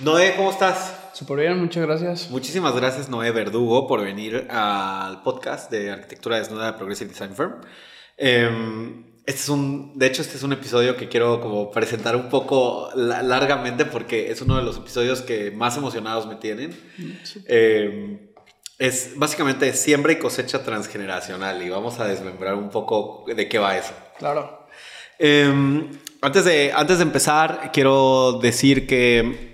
Noé, ¿cómo estás? Súper bien, muchas gracias. Muchísimas gracias, Noé Verdugo, por venir al podcast de Arquitectura Desnuda de Progressive Design Firm. Em, este es un, de hecho, este es un episodio que quiero como presentar un poco largamente porque es uno de los episodios que más emocionados me tienen. Em, es básicamente siembra y cosecha transgeneracional y vamos a desmembrar un poco de qué va eso. Claro. Em, antes, de, antes de empezar, quiero decir que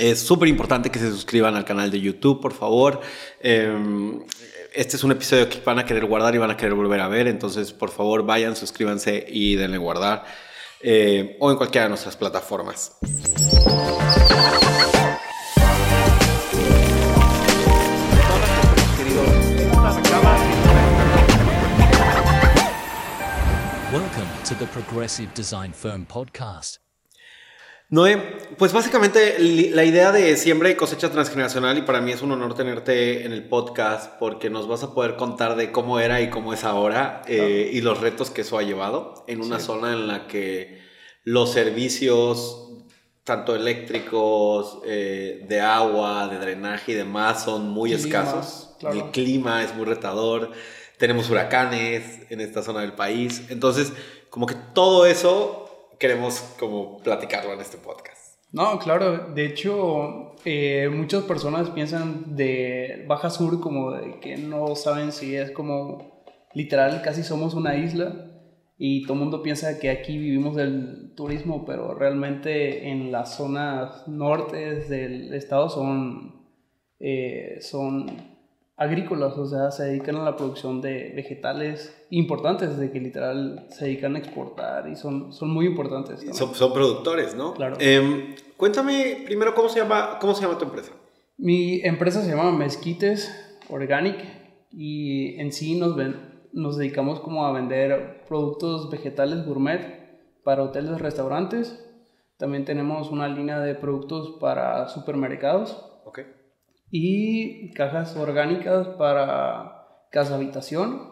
es súper importante que se suscriban al canal de YouTube, por favor. Em, este es un episodio que van a querer guardar y van a querer volver a ver, entonces por favor vayan, suscríbanse y denle guardar eh, o en cualquiera de nuestras plataformas. to the Progressive Design Firm podcast. Noé, pues básicamente la idea de siembra y cosecha transgeneracional, y para mí es un honor tenerte en el podcast porque nos vas a poder contar de cómo era y cómo es ahora eh, y los retos que eso ha llevado en una zona en la que los servicios, tanto eléctricos, eh, de agua, de drenaje y demás, son muy escasos. El clima es muy retador. Tenemos huracanes en esta zona del país. Entonces, como que todo eso queremos como platicarlo en este podcast. No, claro, de hecho eh, muchas personas piensan de Baja Sur como de que no saben si es como literal casi somos una isla y todo el mundo piensa que aquí vivimos del turismo, pero realmente en las zonas norte del estado son, eh, son agrícolas, o sea, se dedican a la producción de vegetales importantes, de que literal se dedican a exportar y son, son muy importantes. Son, son, productores, ¿no? Claro. Em, cuéntame primero cómo se, llama, cómo se llama tu empresa. Mi empresa se llama Mezquites Organic y en sí nos, ven, nos dedicamos como a vender productos vegetales gourmet para hoteles, restaurantes. También tenemos una línea de productos para supermercados. Y cajas orgánicas para casa habitación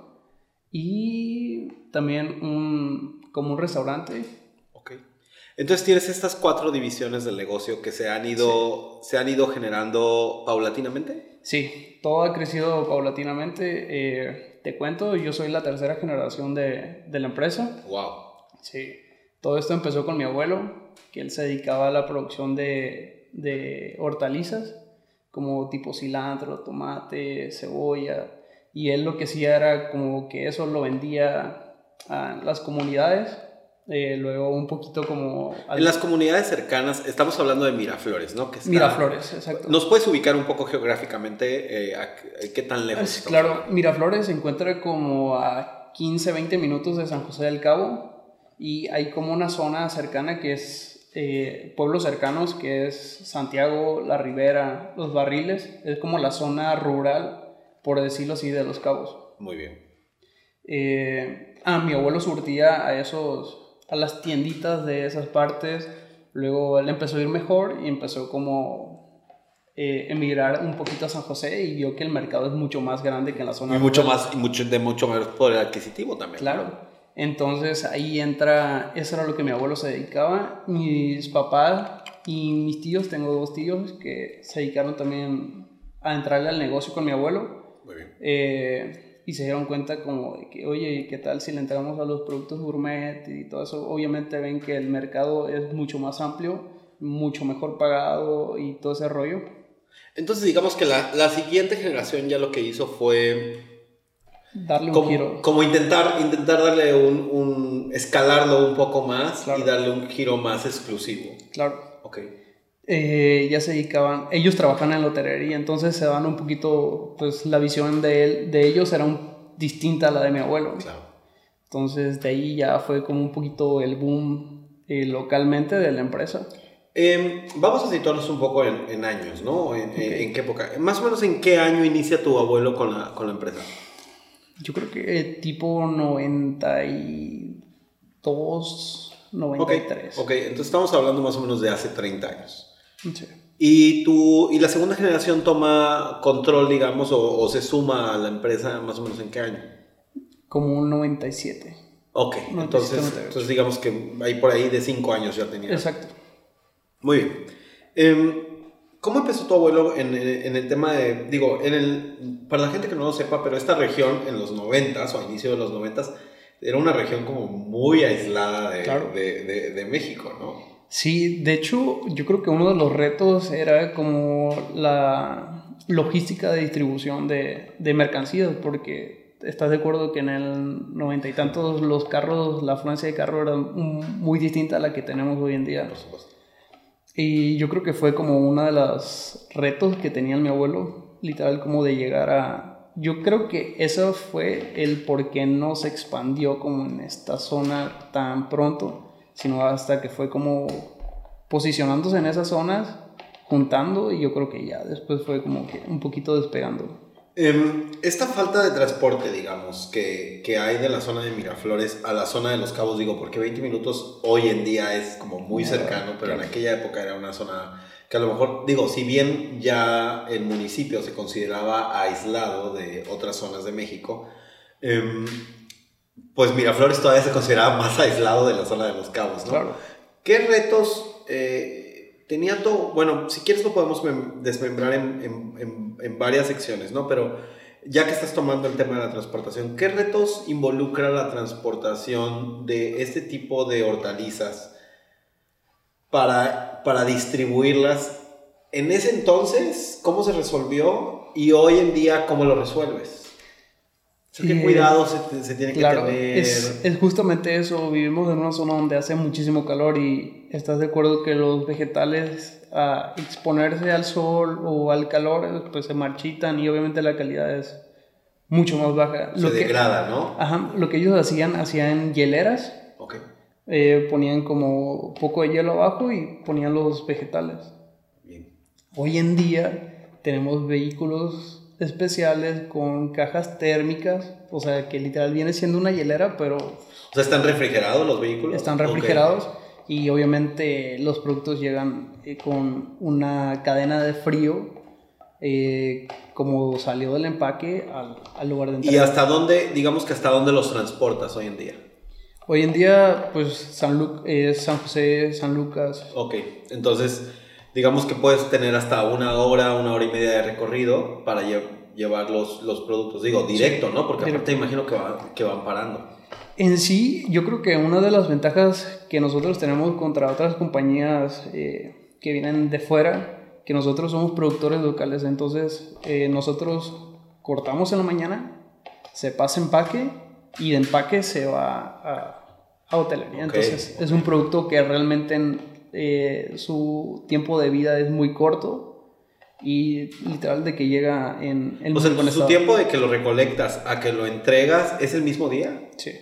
y también un, como un restaurante. Ok. Entonces tienes estas cuatro divisiones del negocio que se han ido, se han ido generando paulatinamente. Sí, todo ha crecido paulatinamente. Eh, te cuento, yo soy la tercera generación de, de la empresa. Wow. Sí, todo esto empezó con mi abuelo, que él se dedicaba a la producción de, de hortalizas como tipo cilantro, tomate, cebolla. Y él lo que hacía era como que eso lo vendía a las comunidades. Eh, luego un poquito como... En las comunidades cercanas, estamos hablando de Miraflores, ¿no? Que Miraflores, exacto. ¿Nos puedes ubicar un poco geográficamente eh, qué tan lejos? claro, Miraflores se encuentra como a 15, 20 minutos de San José del Cabo y hay como una zona cercana que es eh, pueblos cercanos, que es Santiago, La Ribera, Los Barriles, es como la zona rural, por decirlo así, de Los Cabos. Muy bien. Eh, ah, mi abuelo surtía a esos, a las tienditas de esas partes, luego él empezó a ir mejor y empezó como eh, emigrar un poquito a San José y vio que el mercado es mucho más grande que en la zona. Y mucho más, y mucho, de mucho mayor poder adquisitivo también. Claro. Entonces ahí entra, eso era lo que mi abuelo se dedicaba. Mis papás y mis tíos, tengo dos tíos que se dedicaron también a entrarle al negocio con mi abuelo. Muy bien. Eh, y se dieron cuenta como de que, oye, ¿qué tal si le entramos a los productos gourmet y todo eso? Obviamente ven que el mercado es mucho más amplio, mucho mejor pagado y todo ese rollo. Entonces digamos que la, la siguiente generación ya lo que hizo fue darle un como, giro. Como intentar, intentar darle un, un escalarlo un poco más y darle un giro más exclusivo. Claro. Ok. Eh, ya se dedicaban, ellos trabajan en lotería, entonces se dan un poquito, pues la visión de, de ellos era un, distinta a la de mi abuelo. Claro. Entonces de ahí ya fue como un poquito el boom eh, localmente de la empresa. Em, vamos a situarnos un poco en, en años, ¿no? En, en, qué época. Más o menos en qué año inicia tu abuelo con la, con la empresa. Yo creo que tipo 92, 93. Ok, okay. entonces estamos hablando más o menos de hace 30 años. Sí. ¿Y, tú, ¿Y la segunda generación toma control, digamos, o, o, se suma a la empresa más o menos en qué año? Como un 97. Ok, 97, entonces, entonces digamos que ahí por ahí de 5 años ya tenía. Exacto. Muy bien. Eh, ¿Cómo empezó tu abuelo en, en- en el tema de, digo, en el, para la gente que no lo sepa, pero esta región en los 90 o a inicio de los 90 era una región como muy aislada de, Claro. de, de- de México, ¿no? Sí, de hecho, yo creo que uno de los retos era como la logística de distribución de, mercancías, porque estás de acuerdo que en el noventa y tantos los carros, la afluencia de carros era muy distinta a la que tenemos hoy en día. Por supuesto. Y yo creo que fue como uno de los retos que tenía mi abuelo, literal, como de llegar a... Yo creo que eso fue el por qué no se expandió como en esta zona tan pronto, sino hasta que fue como posicionándose en esas zonas, juntando, y yo creo que ya después fue como que un poquito despegando. Em, esta falta de transporte, digamos, que, que hay de la zona de Miraflores a la zona de Los Cabos, digo, porque 20 minutos hoy en día es como muy cercano, pero en aquella época era una zona que a lo mejor, digo, si bien ya el municipio se consideraba aislado de otras zonas de México, em, pues Miraflores todavía se consideraba más aislado de la zona de Los Cabos, ¿no? Claro. ¿Qué retos eh, tenía todo? Bueno, si quieres lo podemos mem- desmembrar en, en- en- en varias secciones, ¿no? Pero ya que estás tomando el tema de la transportación, ¿qué retos involucra la transportación de este tipo de hortalizas para, para distribuirlas? En ese entonces, ¿cómo se resolvió? Y hoy en día, ¿cómo lo resuelves? Sea, ¿Qué Eh, cuidados se, se tiene que Claro, tener? es, es justamente eso. Vivimos en una zona donde hace muchísimo calor y estás de acuerdo que los vegetales a exponerse al sol o al calor pues se marchitan y obviamente la calidad es mucho más baja. se Lo que, degrada, ¿no? ajá, lo que ellos hacían, hacían hieleras, Ok. eh, ponían como poco de hielo abajo y ponían los vegetales. Bien. Hoy en día tenemos vehículos especiales con cajas térmicas, o sea que literal viene siendo una hielera, pero O sea, ¿están refrigerados los vehículos? están refrigerados y obviamente los productos llegan eh, con una cadena de frío eh, como salió del empaque al, al lugar de ¿Y entrega. hasta dónde, digamos que hasta dónde los transportas hoy en día? Hoy en día, pues San, Lu- eh, San José, San Lucas, Ok, entonces digamos que puedes tener hasta una hora, una hora y media de recorrido para lle- llevar los, los productos. Digo, directo, ¿no? Porque aparte imagino que, va- que van parando. En sí, yo creo que una de las ventajas que nosotros tenemos contra otras compañías eh, que vienen de fuera, que nosotros somos productores locales, entonces eh, nosotros cortamos en la mañana, se pasa empaque y de empaque se va a, a hotelería. Ok, Entonces es un producto que realmente en, eh, su tiempo de vida es muy corto y literal de que llega en el O sea, su tiempo de que lo recolectas a que lo entregas es el mismo día. Sí,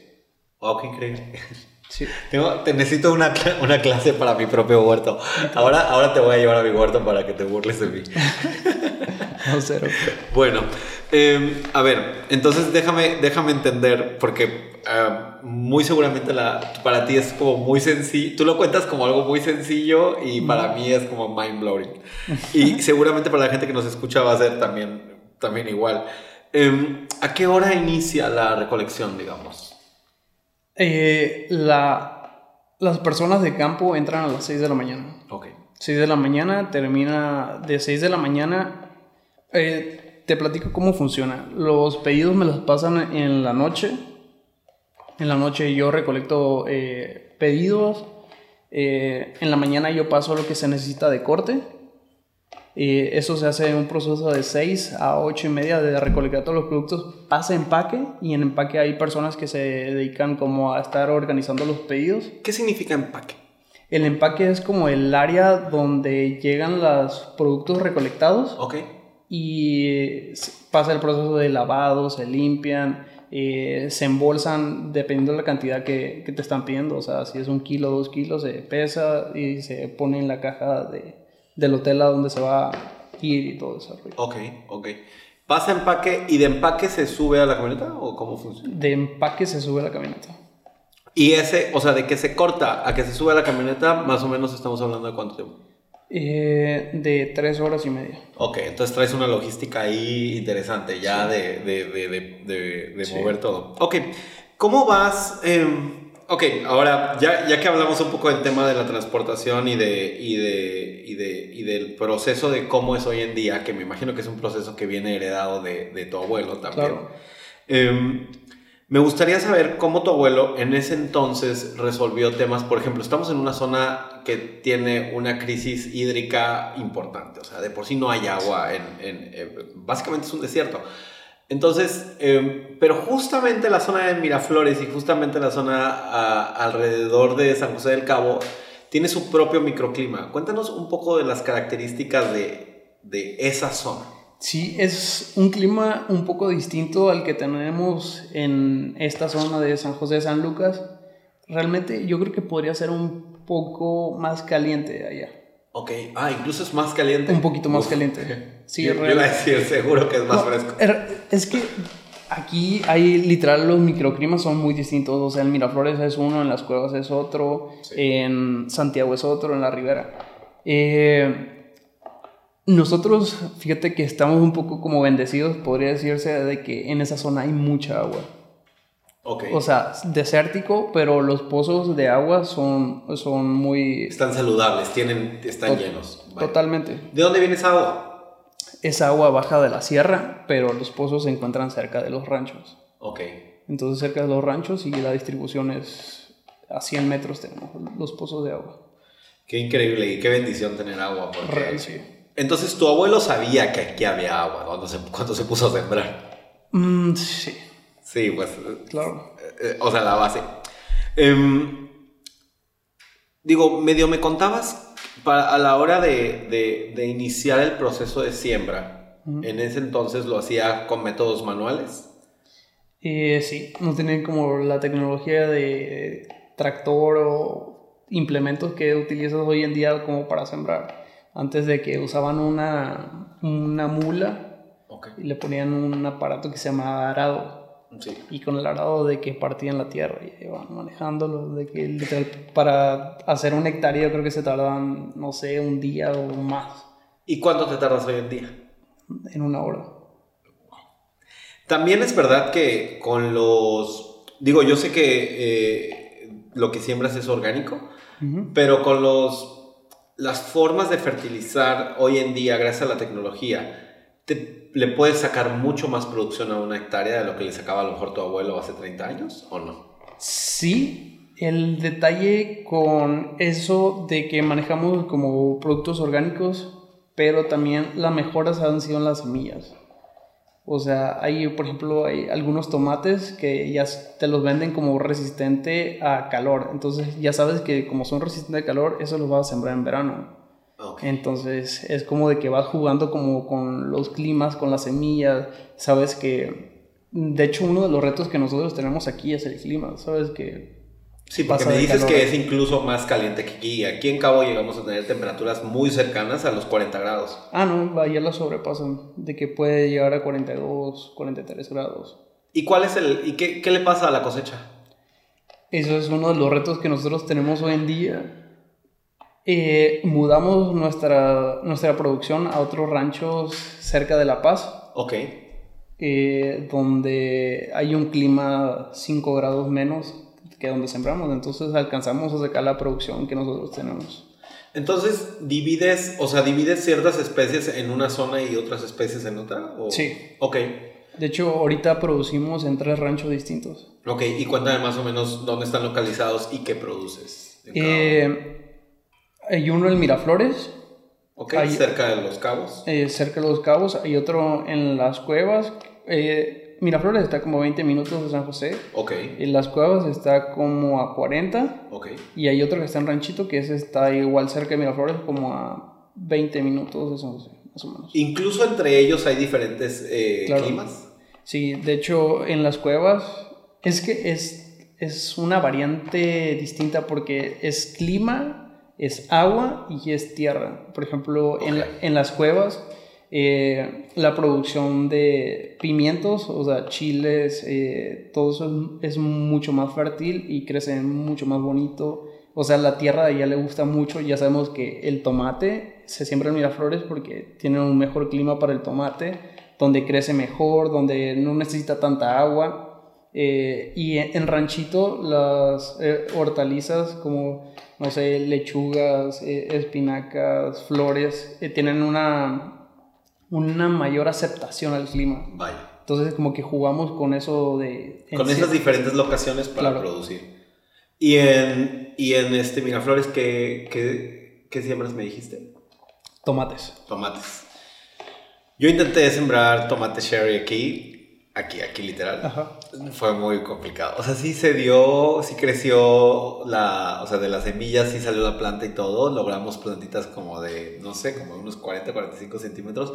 Wow, qué increíble. sí. Tengo- te necesito una, una clase para mi propio huerto. Ahora, ahora te voy a llevar a mi huerto para que te burles de mí. No, cero. Bueno, eh, a ver, entonces déjame, déjame entender, porque ah, muy seguramente la, para ti es como muy sencillo, tú lo cuentas como algo muy sencillo y para mí es como mind blowing. Y seguramente para la gente que nos escucha va a ser también, también igual. Em, ¿A qué hora inicia la recolección, digamos? Eh, la, las personas de campo entran a las 6 de la mañana. Ok. 6 de la mañana, termina de 6 de la mañana. eh, te platico cómo funciona. Los pedidos me los pasan en la noche. En la noche yo recolecto eh, pedidos. Eh, en la mañana yo paso lo que se necesita de corte. Eh, eso se hace en un proceso de 6 a 8 y media de recolectar todos los productos. Pasa empaque y en empaque hay personas que se dedican como a estar organizando los pedidos. ¿Qué significa empaque? El empaque es como el área donde llegan los productos recolectados Ok. Y pasa el proceso de lavado, se limpian, eh, se embolsan dependiendo de la cantidad que, que te están pidiendo. O sea, si es un kilo, dos kilos, se pesa y se pone en la caja de, del hotel a donde se va a ir y todo eso. Ok, ok. ¿Pasa empaque y de empaque se sube a la camioneta o cómo funciona? De empaque se sube a la camioneta. Y ese, o sea, de que se corta a que se sube a la camioneta, más o menos estamos hablando de cuánto tiempo. Eh, de tres horas y media. Ok, entonces traes una logística ahí interesante ya de, de, de, de, de- Sí. mover todo. Ok, ¿cómo vas? em, Ok, ahora ya, ya que hablamos un poco del tema de la transportación y, de, y, de, y, de, y del proceso de cómo es hoy en día, que me imagino que es un proceso que viene heredado de, de tu abuelo también. Claro. Em, me gustaría saber cómo tu abuelo en ese entonces resolvió temas. Por ejemplo, estamos en una zona que tiene una crisis hídrica importante. O sea, de por sí no hay agua. En, en- básicamente es un desierto. Entonces, eh, pero justamente la zona de Miraflores y justamente la zona alrededor de San José del Cabo tiene su propio microclima. Cuéntanos un poco de las características de, de esa zona. Sí, es un clima un poco distinto al que tenemos en esta zona de San José de San Lucas. Realmente yo creo que podría ser un poco más caliente allá. Ok, ah, incluso es más caliente. Un poquito más Uf. caliente. Sí, yo, iba a decir, seguro que es más No, fresco. er- Es que aquí hay literal los microclimas son muy distintos. O sea, en Miraflores es uno, en las cuevas es otro, Sí. en Santiago es otro, en la ribera. Eh, nosotros, fíjate que estamos un poco como bendecidos, podría decirse, de que en esa zona hay mucha agua. Ok. O sea, desértico, pero los pozos de agua son, son muy... están saludables, tienen, están llenos. Vale. Totalmente. ¿De dónde viene esa agua? Es agua baja de la sierra, pero los pozos se encuentran cerca de los ranchos. Ok. Entonces cerca de los ranchos y la distribución es a 100 metros tenemos los pozos de agua. Qué increíble y qué bendición tener agua. porque- Real, sí. Entonces tu abuelo sabía que aquí había agua cuando se, cuando se puso a sembrar. Mm, sí, Sí, pues, eh, claro. eh, o sea, la base. Em, digo, medio me contabas para, a la hora de, de- de iniciar el proceso de siembra. En ese entonces lo hacía con métodos manuales. Eh, sí, no tienen como la tecnología de tractor o implementos que utilizas hoy en día como para sembrar. Antes de que usaban una, una mula Ok. y le ponían un aparato que se llamaba arado. Sí. Y con el arado de que partían la tierra y iban manejándolo, de que literal para hacer un hectárea yo creo que se tardaban, no sé, un día o más, ¿Y cuánto te tardas hoy en día? en una hora. También es verdad que con los... Digo, yo sé que eh, lo que siembras es orgánico, Ujú. pero con los... Las formas de fertilizar hoy en día, gracias a la tecnología, te- le puedes sacar mucho más producción a una hectárea de lo que le sacaba a lo mejor tu abuelo hace 30 años, ¿o no? Sí, el detalle con eso de que manejamos como productos orgánicos, pero también las mejoras han sido en las semillas. O sea, hay, por ejemplo, hay algunos tomates que ya te los venden como resistente a calor. Entonces ya sabes que como son resistentes a calor, eso los vas a sembrar en verano. Entonces es como de que vas jugando como con los climas, con las semillas. Sabes que, de hecho, uno de los retos que nosotros tenemos aquí es el clima. Sabes que Sí, porque pasa me dices calor. que es incluso más caliente que aquí. Aquí en Cabo llegamos a tener temperaturas muy cercanas a los 40 grados. Ah, no, allá la sobrepasan, de que puede llegar a 42, 43 grados. ¿Y cuál es el... y qué, qué le pasa a la cosecha? Eso es uno de los retos que nosotros tenemos hoy en día. Eh, mudamos nuestra, nuestra producción a otros ranchos cerca de La Paz, Ok. eh, donde hay un clima 5 grados menos que donde sembramos, entonces alcanzamos a sacar la producción que nosotros tenemos. Entonces, divides, o sea, divides ciertas especies en una zona y otras especies en otra. ¿o? Sí. Ok. De hecho, ahorita producimos en tres ranchos distintos. Ok, y cuéntame más o menos dónde están localizados y qué produces. Eh, hay uno en Miraflores, ok, hay- cerca de los cabos. eh, cerca de los cabos, hay otro en las cuevas. Eh, Miraflores está como 20 minutos de San José. Ok, En las cuevas está como a 40. ok. Y hay otro que está en Ranchito, que ese está igual cerca de Miraflores, como a 20 minutos de San José, más o menos. Incluso entre ellos hay diferentes eh, Claro. climas. Sí, de hecho, en las cuevas es que es, es una variante distinta porque es clima, es agua y es tierra. Por ejemplo, en, la- Ok. en las cuevas, eh, la producción de pimientos, o sea, chiles, eh, todo eso es, mucho más fértil y crece mucho más bonito. O sea, la tierra a ella le gusta mucho. Ya sabemos que el tomate se siembra en Miraflores porque tiene un mejor clima para el tomate, donde crece mejor, donde no necesita tanta agua. Eh, y en, ranchito las hortalizas como, no sé, lechugas, espinacas, flores, tienen una, una mayor aceptación al clima. Vaya. Entonces como que jugamos con eso de... Con esas diferentes locaciones para Claro. producir. Y en, y en este Miraflores, ¿qué, qué, qué siembras me dijiste? Tomates. Tomates. Yo intenté sembrar tomate cherry aquí, aquí, aquí literal. Ajá. Fue muy complicado. O sea, sí se dio, sí creció la, o sea, de las semillas sí salió la planta y todo. Logramos plantitas como de, no sé, como de unos 40, 45 centímetros.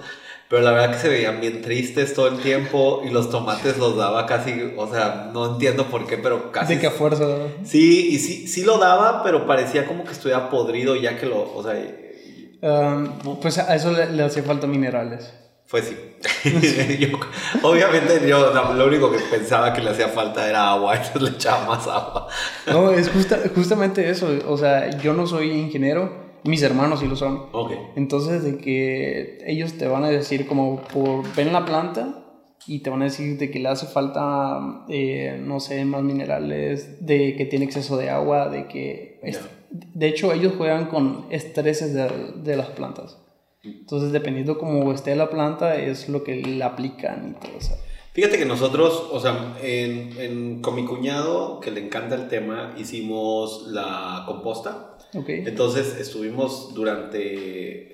Pero la verdad que se veían bien tristes todo el tiempo y los tomates los daba casi, o sea, no entiendo por qué, pero casi. De que a fuerza. ¿verdad? Sí, y sí, sí lo daba, pero parecía como que estuviera podrido ya que lo, o sea, Um, pues a eso le, le hacía falta minerales. Fue sí. Yo- obviamente yo lo único que pensaba que le hacía falta era agua, entonces le echaba más agua. No, es justa- justamente eso. O sea, yo no soy ingeniero, mis hermanos sí lo son. Entonces, de que ellos te van a decir como por ven la planta y te van a decir de que le hace falta, eh, no sé, más minerales, de que tiene exceso de agua, de que... De hecho, ellos juegan con estreses de, de las plantas. Entonces, dependiendo cómo esté la planta, es lo que le aplican y todo eso. Fíjate que nosotros, o sea, en, en- con mi cuñado, que le encanta el tema, hicimos la composta. ¿Ok? Entonces estuvimos durante,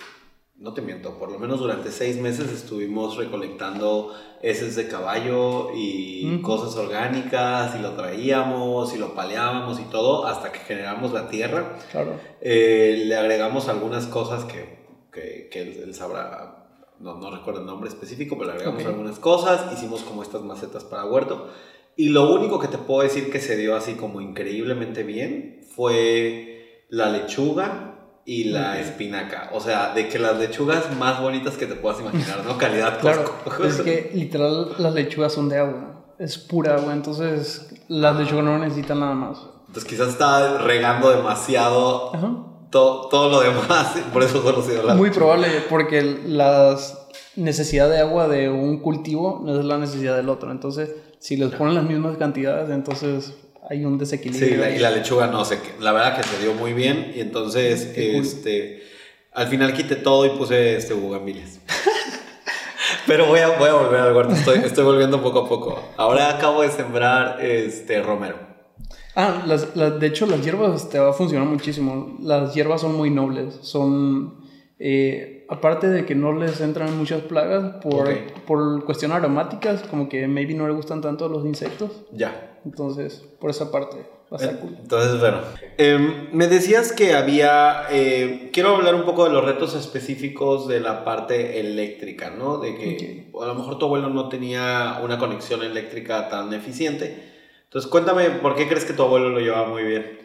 no te miento, por lo menos durante seis meses estuvimos recolectando heces de caballo y Ujú. cosas orgánicas y lo traíamos y lo paleábamos y todo hasta que generamos la tierra. Claro. Eh, le agregamos algunas cosas que, que, que él, él sabrá, no, no recuerdo el nombre específico, pero le agregamos algunas cosas, hicimos como estas macetas para huerto. Y lo único que te puedo decir que se dio así como increíblemente bien fue la lechuga y la espinaca. O sea, de que las lechugas más bonitas que te puedas imaginar, ¿no? Calidad Claro, es que literal las lechugas son de agua. Es pura agua, entonces las lechugas no necesitan nada más. Entonces quizás estaba regando demasiado Ajá. To- todo lo demás, por eso solo se dio Muy probable, porque la necesidad de agua de un cultivo no es la necesidad del otro. Entonces, si les ponen las mismas cantidades, entonces hay un desequilibrio. Sí, la- y la lechuga no sé, la verdad que se dio muy bien y entonces Qué cool. este al final quité todo y puse este bugambilias. Pero voy a, voy a volver al huerto, estoy, estoy volviendo poco a poco. Ahora acabo de sembrar este romero. Ah, las, las- de hecho las hierbas te va a funcionar muchísimo. Las hierbas son muy nobles. Son, eh, aparte de que no les entran muchas plagas por, Ok. por cuestión aromáticas, como que maybe no le gustan tanto los insectos. Ya. Entonces, por esa parte, va a estar cool. Entonces, bueno. Em, me decías que había. eh, quiero hablar un poco de los retos específicos de la parte eléctrica, ¿no? De que a lo mejor tu abuelo no tenía una conexión eléctrica tan eficiente. Entonces, cuéntame, ¿por qué crees que tu abuelo lo llevaba muy bien?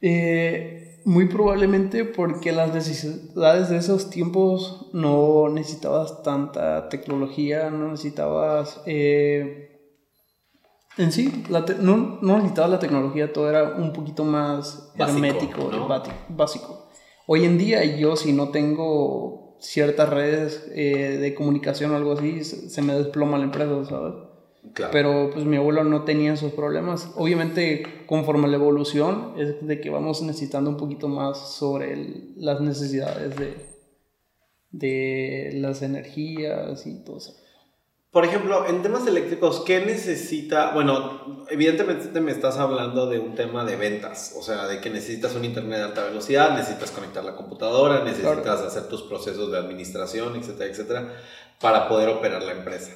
Eh, muy probablemente porque las necesidades de esos tiempos no necesitabas tanta tecnología, no necesitabas... eh, en sí, la no, no necesitabas la tecnología, todo era un poquito más Básico, hermético básico. Hoy en día yo si no tengo ciertas redes eh, de comunicación o algo así, se me desploma la empresa, ¿sabes? Claro. Pero pues mi abuelo no tenía esos problemas. Obviamente, conforme a la evolución, es de que vamos necesitando un poquito más sobre el- las necesidades de, de las energías y todo eso. Por ejemplo, en temas eléctricos, ¿qué necesita? Bueno, evidentemente me estás hablando de un tema de ventas, o sea, de que necesitas un internet de alta velocidad, necesitas conectar la computadora, necesitas Claro. hacer tus procesos de administración, etcétera, etcétera, para poder operar la empresa.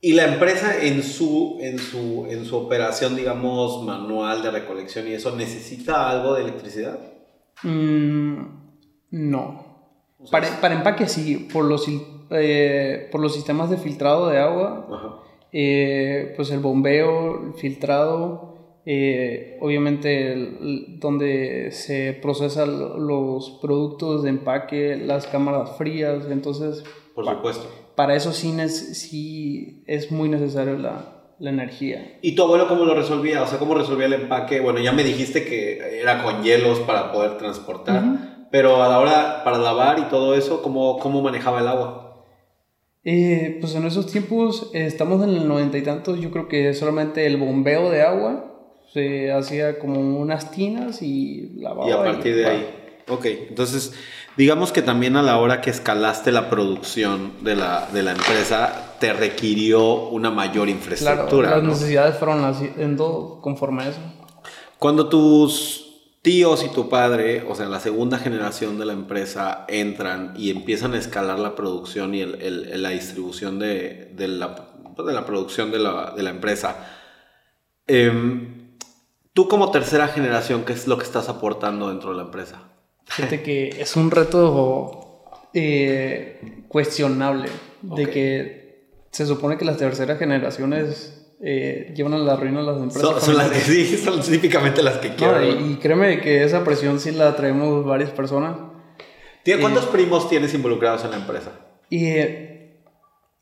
Y la empresa en su, en su, en su operación, digamos, manual de recolección y eso, ¿necesita algo de electricidad? Mm, no. Para, para empaque sí, por los, eh, por los sistemas de filtrado de agua, Ajá. eh, pues el bombeo, el filtrado, eh, obviamente el- el- donde se procesan los productos de empaque, las cámaras frías, entonces Por supuesto. Para eso sí, nes- sí es muy necesario la, la energía. ¿Y tu abuelo cómo lo resolvía? O sea, ¿cómo resolvía el empaque? Bueno, ya me dijiste que era con hielos para poder transportar, Ujú. pero a la hora para lavar y todo eso, ¿cómo, cómo manejaba el agua? Eh, pues en esos tiempos eh, estamos en el noventa y tantos, yo creo que solamente el bombeo de agua se hacía como unas tinas y lavaba. Y a partir de va. ahí. Ok, entonces digamos que también a la hora que escalaste la producción de la, de la empresa te requirió una mayor Claro, infraestructura. las ¿no? necesidades fueron haciendo conforme a eso. Cuando tus tíos y tu padre, o sea, la segunda generación de la empresa, entran y empiezan a escalar la producción y el- la distribución de, de la, de la producción de la, de la empresa, em, tú como tercera generación, ¿qué es lo que estás aportando dentro de la empresa? Fíjate que es un reto eh, cuestionable de que se supone que las terceras generaciones eh, llevan a la ruina a las empresas. Son, son las que sí, son típicamente las que quiero. No, y, y créeme que esa presión sí la traemos varias personas. ¿Tiene- ¿Cuántos primos tienes involucrados en la empresa? Y eh,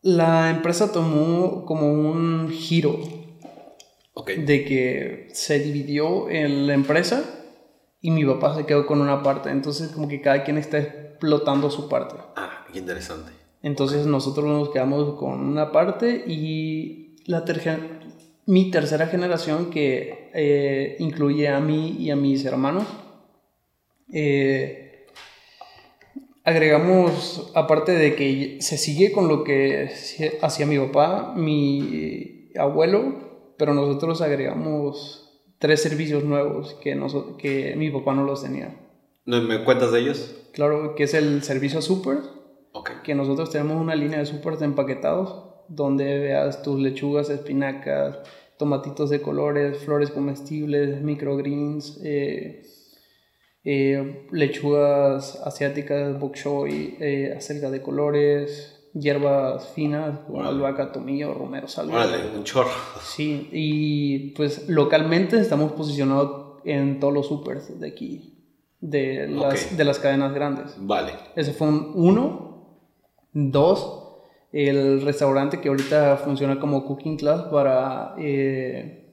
la empresa tomó como un giro de que se dividió en la empresa y mi papá se quedó con una parte. Entonces como que cada quien está explotando su parte. Ah, qué interesante. Entonces nosotros nos quedamos con una parte y la mi tercera generación que eh, incluye a mí y a mis hermanos. eh, agregamos, aparte de que se sigue con lo que hacía mi papá, mi abuelo, pero nosotros agregamos tres servicios nuevos que, que mi papá no los tenía. ¿No ¿Me cuentas de ellos? Claro, que es el servicio super, Ok. que nosotros tenemos una línea de supers empaquetados donde veas tus lechugas, espinacas, tomatitos de colores, flores comestibles, microgreens, eh, eh, lechugas asiáticas, bok choy, eh, acelga de colores, hierbas finas, como albahaca, tomillo, romero, salvia. Órale, un chorro. Sí, y pues localmente estamos posicionados en todos los supers de aquí, de las, de las cadenas grandes. Vale. Ese fue un uno. Dos, el restaurante que ahorita funciona como cooking class para, eh,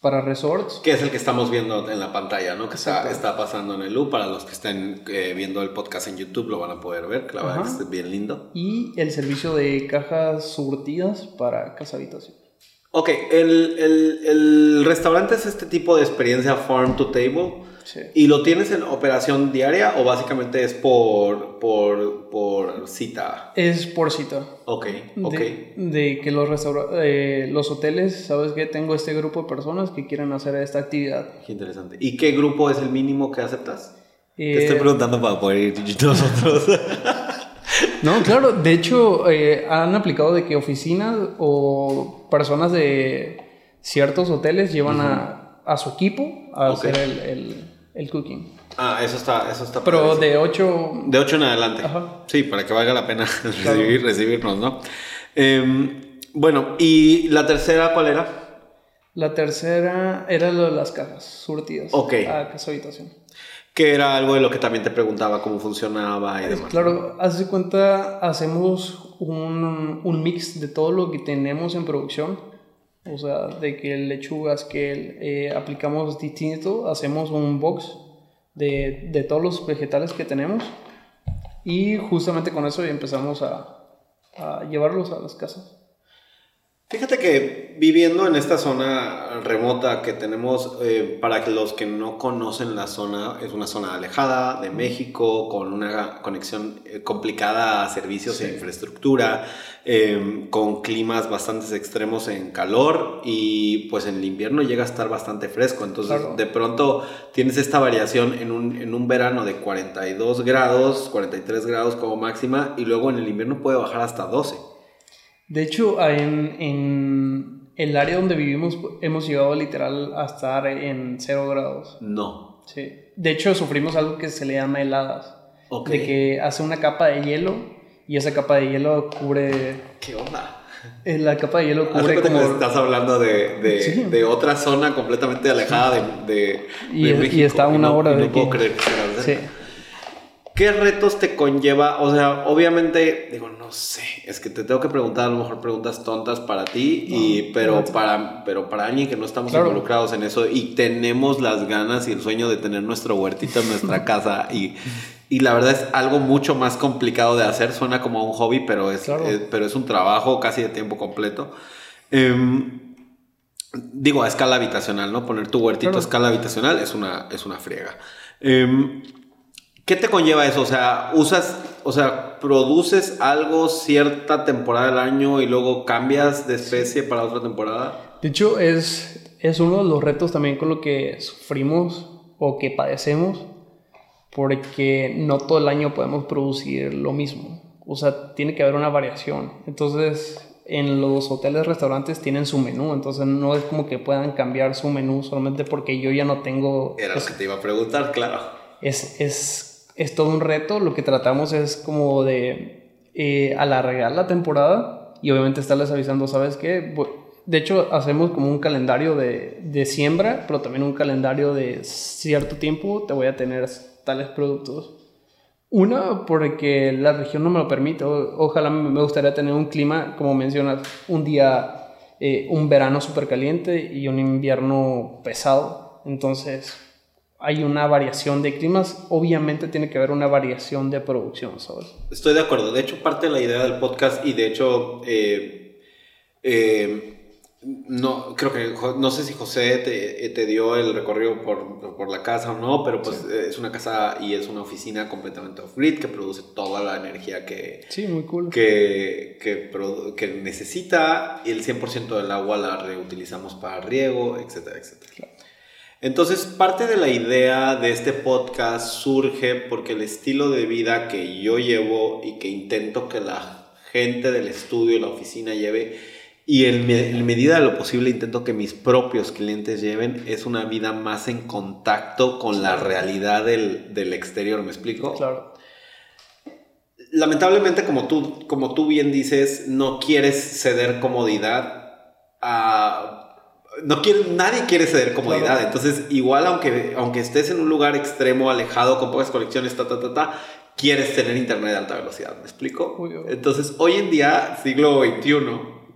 para resorts. Que es el que estamos viendo en la pantalla, ¿no? Que está, está pasando en el loop. Para los que estén eh, viendo el podcast en YouTube lo van a poder ver, que la verdad es bien lindo. Y el servicio de cajas surtidas para casa habitación. Ok, el, el- el restaurante es este tipo de experiencia farm to table. Sí. ¿Y lo tienes en operación diaria o básicamente es por, por, por cita? Es por cita. Ok, ok. De, de que los, eh, los hoteles, ¿sabes qué? Tengo este grupo de personas que quieren hacer esta actividad. Qué interesante. ¿Y qué grupo es el mínimo que aceptas? Te Eh, estoy preguntando para poder ir nosotros. No, claro, de hecho eh, han aplicado de que oficinas o personas de ciertos hoteles llevan a, a su equipo a hacer el, el, el cooking. ah, eso está, eso está Pero padrísimo. de 8... De 8 en adelante. Ajá. Sí, para que valga la pena recibir, recibirnos, ¿no? Em, bueno, ¿y la tercera cuál era? La tercera era lo de las cajas surtidas Ok. a casa habitación. Que era algo de lo que también te preguntaba cómo funcionaba y Es demás. Claro, haz de cuenta, hacemos un, un mix de todo lo que tenemos en producción. O sea, de que lechugas que eh, aplicamos distinto, hacemos un box de, de todos los vegetales que tenemos. Y justamente con eso empezamos a, a llevarlos a las casas. Fíjate que viviendo en esta zona remota que tenemos, eh, para los que no conocen la zona, es una zona alejada de México, con una conexión eh, complicada a servicios e infraestructura, eh, con climas bastante extremos en calor y pues en el invierno llega a estar bastante fresco. Entonces Claro. de pronto tienes esta variación en un, en un verano de 42 grados, 43 grados como máxima y luego en el invierno puede bajar hasta 12. De hecho, en, en el área donde vivimos hemos llegado literal a estar en 0 grados. No. Sí. De hecho, sufrimos algo que se le llama heladas. De que hace una capa de hielo y esa capa de hielo cubre. ¿Qué onda? eh, La capa de hielo de cubre como. estás hablando de, de, Sí. de otra zona completamente alejada de, de, Y de es- y México. está una hora y no de puedo creer que sea. Sí. ¿Qué retos te conlleva? O sea, obviamente, digo, no sé, es que te tengo que preguntar a lo mejor preguntas tontas para ti, y, pero, no. para, pero para alguien que no estamos Claro. involucrados en eso y tenemos las ganas y el sueño de tener nuestro huertito en nuestra casa y, Y la verdad es algo mucho más complicado de hacer. Suena como un hobby, pero es, Claro. es- pero es un trabajo casi de tiempo completo. Em, digo, a escala habitacional, ¿no? Poner tu huertito Claro. a escala habitacional es una, es una friega. Em, ¿Qué te conlleva eso? O sea, usas, o sea, produces algo cierta temporada del año y luego cambias de especie para otra temporada. De hecho, es, es uno de los retos también con lo que sufrimos o que padecemos, porque no todo el año podemos producir lo mismo. O sea, tiene que haber una variación. Entonces, en los hoteles, restaurantes tienen su menú, entonces no es como que puedan cambiar su menú solamente porque yo ya no tengo... Era lo que te iba a preguntar, claro. es, es, es todo un reto. Lo que tratamos es como de eh, alargar la temporada y obviamente estarles avisando, ¿sabes qué? De hecho, hacemos como un calendario de, de siembra, pero también un calendario de cierto tiempo te voy a tener tales productos. Una, porque la región no me lo permite. Ojalá me me gustaría tener un clima, como mencionas, un día, eh, un verano súper caliente y un invierno pesado. Entonces, hay una variación de climas. Obviamente tiene que haber una variación de producción, ¿sabes? Estoy de acuerdo. De hecho, parte de la idea del podcast y de hecho, eh, eh, no, creo que, no sé si José te, te dio el recorrido por, por la casa o no, pero pues eh, es una casa y es una oficina completamente off-grid que produce toda la energía que, Sí, muy cool. que, que, que necesita y el 100% del agua la reutilizamos para riego, etcétera, etcétera. Entonces, parte de la idea de este podcast surge porque el estilo de vida que yo llevo y que intento que la gente del estudio y la oficina lleve, y en, me- en medida de lo posible intento que mis propios clientes lleven, es una vida más en contacto con la realidad del, del exterior, ¿me explico? Claro. lamentablemente, como tú, como tú bien dices, no quieres ceder comodidad a... No quiere, nadie quiere ceder comodidad. Claro. Entonces, igual aunque, aunque estés en un lugar extremo, alejado, con pocas conexiones, ta, ta, ta, ta, quieres tener internet de alta velocidad. ¿Me explico? Entonces, hoy en día, siglo XXI,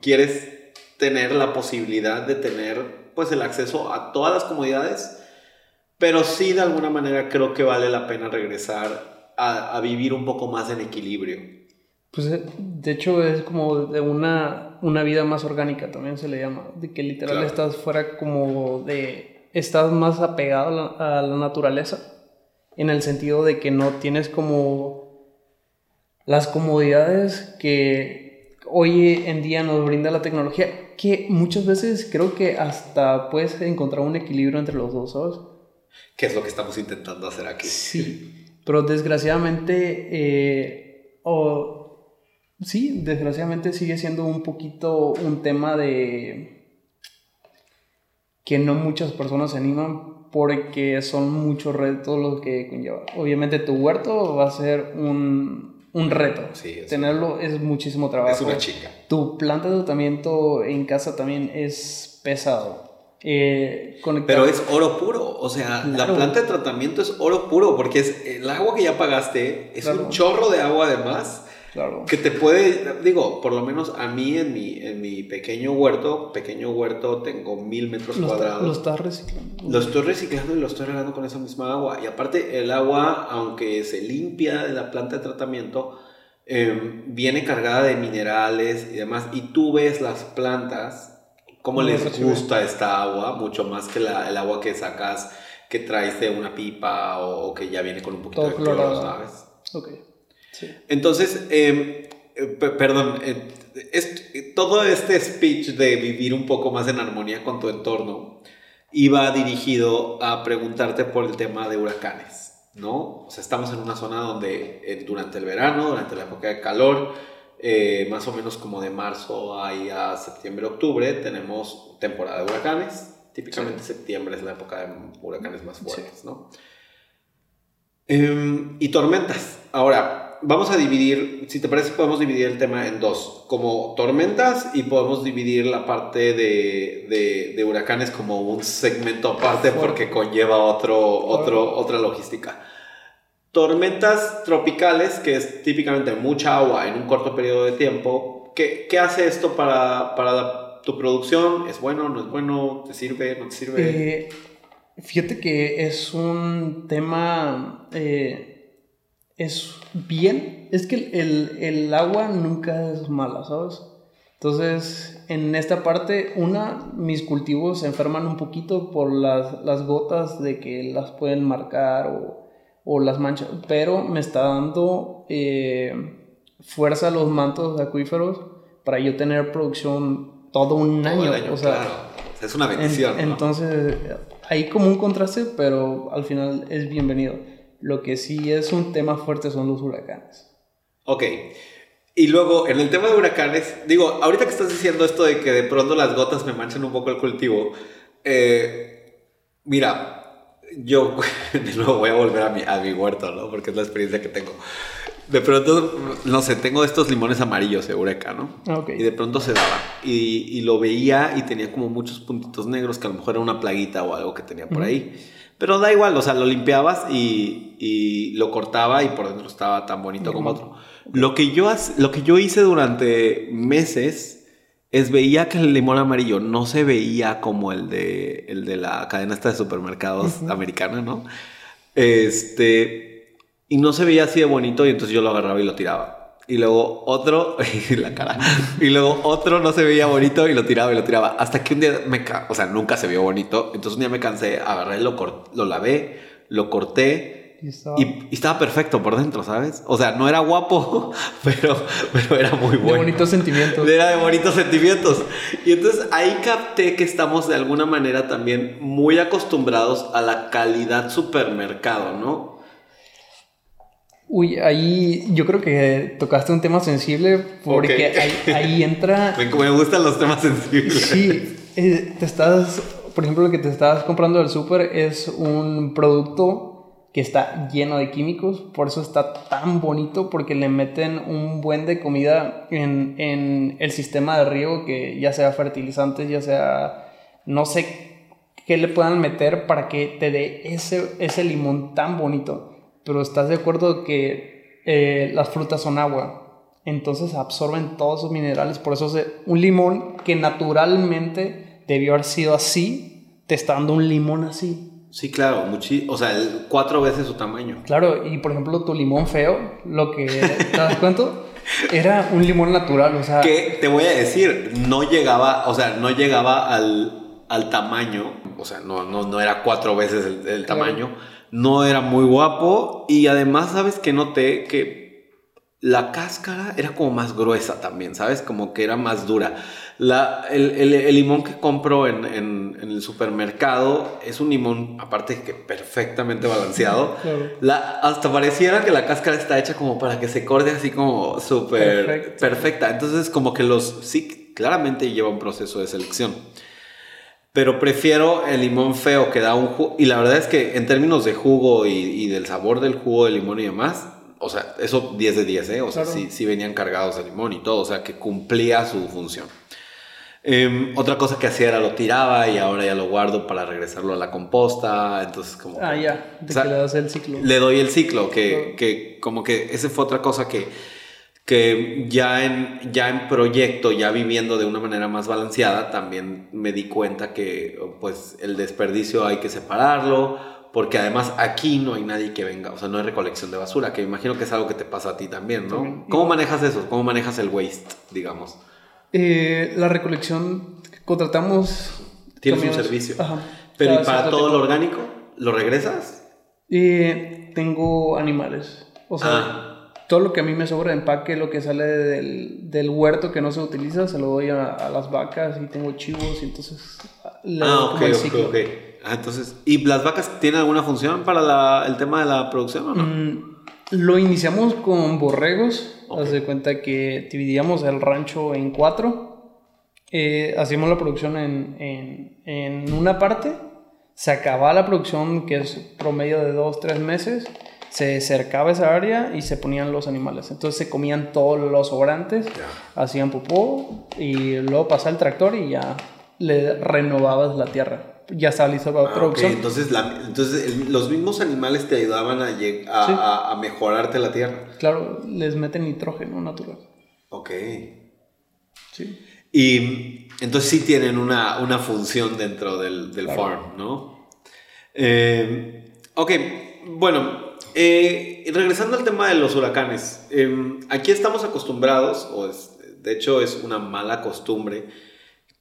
quieres tener la posibilidad de tener pues el acceso a todas las comodidades, pero sí de alguna manera creo que vale la pena regresar a, a vivir un poco más en equilibrio. Pues eh, de hecho es como de una, una vida más orgánica también se le llama, de que literal Claro. estás fuera como de, estás más apegado a la, a la naturaleza, en el sentido de que no tienes como las comodidades que hoy en día nos brinda la tecnología, que muchas veces creo que hasta puedes encontrar un equilibrio entre los dos, ¿sabes? Que es lo que estamos intentando hacer aquí. Sí, pero desgraciadamente, eh, o- sí, desgraciadamente sigue siendo un poquito un tema de que no muchas personas se animan porque son muchos retos los que conlleva. Obviamente tu huerto va a ser un, un reto. Sí, es- Tenerlo es muchísimo trabajo. Es una chica. Tu planta de tratamiento en casa también es pesado. Eh, Pero es oro puro, o sea, la planta de tratamiento es oro puro porque es el agua que ya pagaste, es Claro. un chorro de agua además Claro. que te puede, digo, por lo menos a mí en mi, en mi pequeño huerto, pequeño huerto tengo mil metros Lo, está- cuadrados. lo estás reciclando. Lo estoy reciclando y lo estoy regando con esa misma agua. Y aparte, el agua, aunque se limpia de la planta de tratamiento, eh, viene cargada de minerales y demás. Y tú ves las plantas, cómo ¿Cómo les reciben? gusta esta agua, mucho más que la- el agua que sacas, que traes de una pipa o, o que ya viene con un poquito Todo de cloro. ¿sabes? Ok. Sí. Entonces, eh, eh, pe- perdón, eh, es- todo este speech de vivir un poco más en armonía con tu entorno iba dirigido a preguntarte por el tema de huracanes, ¿no? O sea, estamos en una zona donde eh, durante el verano, durante la época de calor, eh, más o menos como de marzo ahí a septiembre, octubre, tenemos temporada de huracanes. Típicamente septiembre es la época de huracanes más fuertes, ¿no? Em, y tormentas. Ahora, vamos a dividir, si te parece, podemos dividir el tema en dos, como tormentas y podemos dividir la parte de, de- de huracanes como un segmento aparte porque conlleva otro, otro, otra logística. Tormentas tropicales, que es típicamente mucha agua en un corto periodo de tiempo. ¿Qué, qué hace esto para, para tu producción? ¿Es bueno? ¿No es bueno? ¿Te sirve? ¿No te sirve? Eh, fíjate que es un tema eh, es bien. Es que el, el agua nunca es mala, ¿sabes? Entonces, en esta parte, una, mis cultivos se enferman un poquito por las, las gotas de que las pueden marcar o, o las manchas, pero me está dando eh, fuerza los mantos acuíferos para yo tener producción todo un Todo año. el año, o sea, claro. Es una en- bendición. ¿no? entonces, hay como un contraste, pero al final es bienvenido. Lo que sí es un tema fuerte son los huracanes. Ok. Y luego, en el tema de huracanes, digo, ahorita que estás diciendo esto de que de pronto las gotas me manchan un poco el cultivo, eh, mira, yo de nuevo voy a volver a mi, a mi huerto, ¿no? Porque es la experiencia que tengo. De pronto, no sé, tengo estos limones amarillos de Eureka, ¿no? Ah, ok. Y de pronto se daba. Y, y lo veía y tenía como muchos puntitos negros que a lo mejor era una plaguita o algo que tenía por ahí. Pero da igual, o sea, lo limpiabas y, y lo cortaba y por dentro estaba tan bonito como otro. Lo que, yo, lo que yo hice durante meses es veía que el limón amarillo no se veía como el de, el de la cadena esta de supermercados americana, ¿no? Este, y no se veía así de bonito y entonces yo lo agarraba y lo tiraba. Y luego otro, y la cara. Y luego otro no se veía bonito y lo tiraba y lo tiraba. Hasta que un día me, o sea, nunca se vio bonito. Entonces un día me cansé, agarré, lo, lo lavé, lo corté Y estaba y, y estaba perfecto por dentro, ¿sabes? O sea, no era guapo, pero, pero era muy de bueno. bonitos sentimientos. Era de bonitos sentimientos. Y entonces ahí capté que estamos de alguna manera también muy acostumbrados a la calidad supermercado, ¿no? Uy, ahí yo creo que tocaste un tema sensible porque ahí, ahí entra... Me, me gustan los temas sensibles. Sí, eh, te estás, por ejemplo, lo que te estás comprando del súper es un producto que está lleno de químicos, por eso está tan bonito, porque le meten un buen de comida en, en el sistema de riego, que ya sea fertilizantes, ya sea, no sé qué le puedan meter para que te dé ese, ese limón tan bonito. Pero estás de acuerdo que eh, las frutas son agua, entonces absorben todos esos minerales. Por eso se- un limón que naturalmente debió haber sido así, te está dando un limón así. Sí, claro, muchi o sea, cuatro veces su tamaño. Claro, y por ejemplo tu limón feo, lo que te das cuenta, era un limón natural, o sea, Que te voy a decir, no llegaba, o sea, no llegaba al, al tamaño, o sea, no, no, no era cuatro veces el, el Claro. No era muy guapo y además, ¿sabes que Noté que la cáscara era como más gruesa también, ¿sabes? Como que era más dura. La, el, el- el limón que compro en, en- en el supermercado es un limón, aparte que perfectamente balanceado. Claro. La, hasta pareciera que la cáscara está hecha como para que se corte así como súper perfecta. Entonces, como que los. Sí, claramente lleva un proceso de selección. Pero prefiero el limón feo que da un jugo. Y la verdad es que en términos de jugo y, y del sabor del jugo de limón y demás, o sea, eso 10 de 10, ¿eh? O sea, sí, sí venían cargados de limón y todo, o sea, que cumplía su función. Em, otra cosa que hacía era lo tiraba y ahora ya lo guardo para regresarlo a la composta. Entonces, como. ah, ya, o sea, le das el ciclo. le doy el ciclo, que, que como que esa fue otra cosa que, que ya, en, ya en proyecto, ya viviendo de una manera más balanceada, también me di cuenta que pues el desperdicio hay que separarlo, porque además aquí no hay nadie que venga, o sea, no hay recolección de basura, que imagino que es algo que te pasa a ti también, ¿no? También. ¿Cómo manejas eso? ¿Cómo manejas el waste, digamos? Eh, la recolección, contratamos... Tienes un servicio. Ajá. Pero ¿y para todo lo orgánico? ¿Lo regresas? Eh, tengo animales. O sea, Ah. Todo lo que a mí me sobra de empaque, lo que sale del, del huerto que no se utiliza, se lo doy a, a las vacas y tengo chivos y entonces le Ah, ok, el ok, ciclo. ok. Ah, entonces, ¿y las vacas tienen alguna función para la- el tema de la producción o no? Mm, lo iniciamos con borregos. Ok. Haz de cuenta que dividíamos el rancho en cuatro. Eh, hacíamos la producción en, en, en una parte. Se acababa la producción, que es promedio de dos, tres meses. Se cercaba esa área y se ponían los animales. Entonces se comían todos los sobrantes, hacían popó y luego pasaba el tractor y ya le renovabas la tierra. Ya estaba lista para Ah, producción. Entonces, la- entonces el- los mismos animales te ayudaban a, a, Sí. a- a mejorarte la tierra. Claro, les meten nitrógeno natural. Ok. Sí. Y entonces sí tienen una, una función dentro del, del Claro. farm, ¿no? Eh, ok, bueno, eh, regresando al tema de los huracanes, em, aquí estamos acostumbrados, o es- de hecho es una mala costumbre,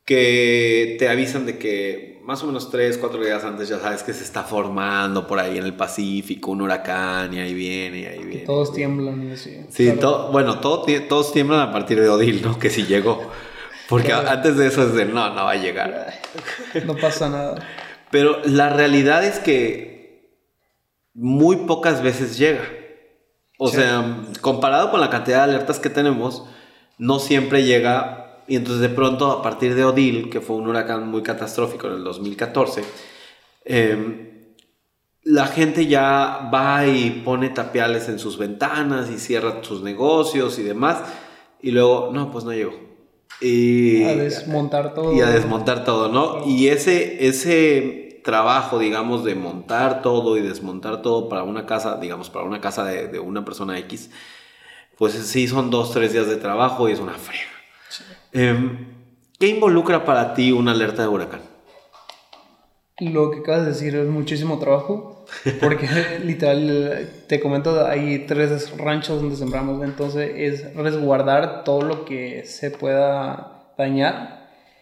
que te avisan de que más o menos tres, cuatro días antes ya sabes que se está formando por ahí en el Pacífico un huracán y ahí viene y ahí viene. Todos tiemblan y así. Sí, Claro. to- bueno, todo todos tiemblan a partir de Odil, ¿no? Que si llegó. Porque Claro. antes de eso es de no, no va a llegar. No pasa nada. Pero la realidad es que muy pocas veces llega. O Sí. sea, comparado con la cantidad de alertas que tenemos, no siempre llega. Y entonces de pronto, a partir de Odil, que fue un huracán muy catastrófico en el 2014, eh, la gente ya va y pone tapiales en sus ventanas y cierra sus negocios y demás. Y luego, no, pues no llegó. Y, A desmontar todo. y a desmontar todo, ¿no? Y ese, ese trabajo, digamos, de montar todo y desmontar todo para una casa, digamos, para una casa de, de una persona X, pues sí son dos, tres días de trabajo y es una frega. Em, ¿Qué involucra para ti una alerta de huracán? Lo que acabas de decir es muchísimo trabajo, porque literal, te comento, hay tres ranchos donde sembramos, entonces es resguardar todo lo que se pueda dañar.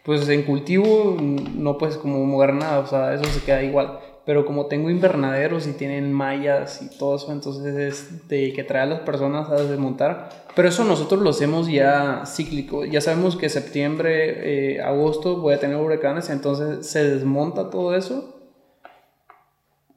Pues en cultivo no puedes como mover nada, o sea, eso se queda igual. Pero como tengo invernaderos y tienen mallas y todo eso, entonces es de que trae a las personas a desmontar. Pero eso nosotros lo hacemos ya cíclico. Ya sabemos que septiembre, eh, agosto voy a tener huracanes, entonces se desmonta todo eso.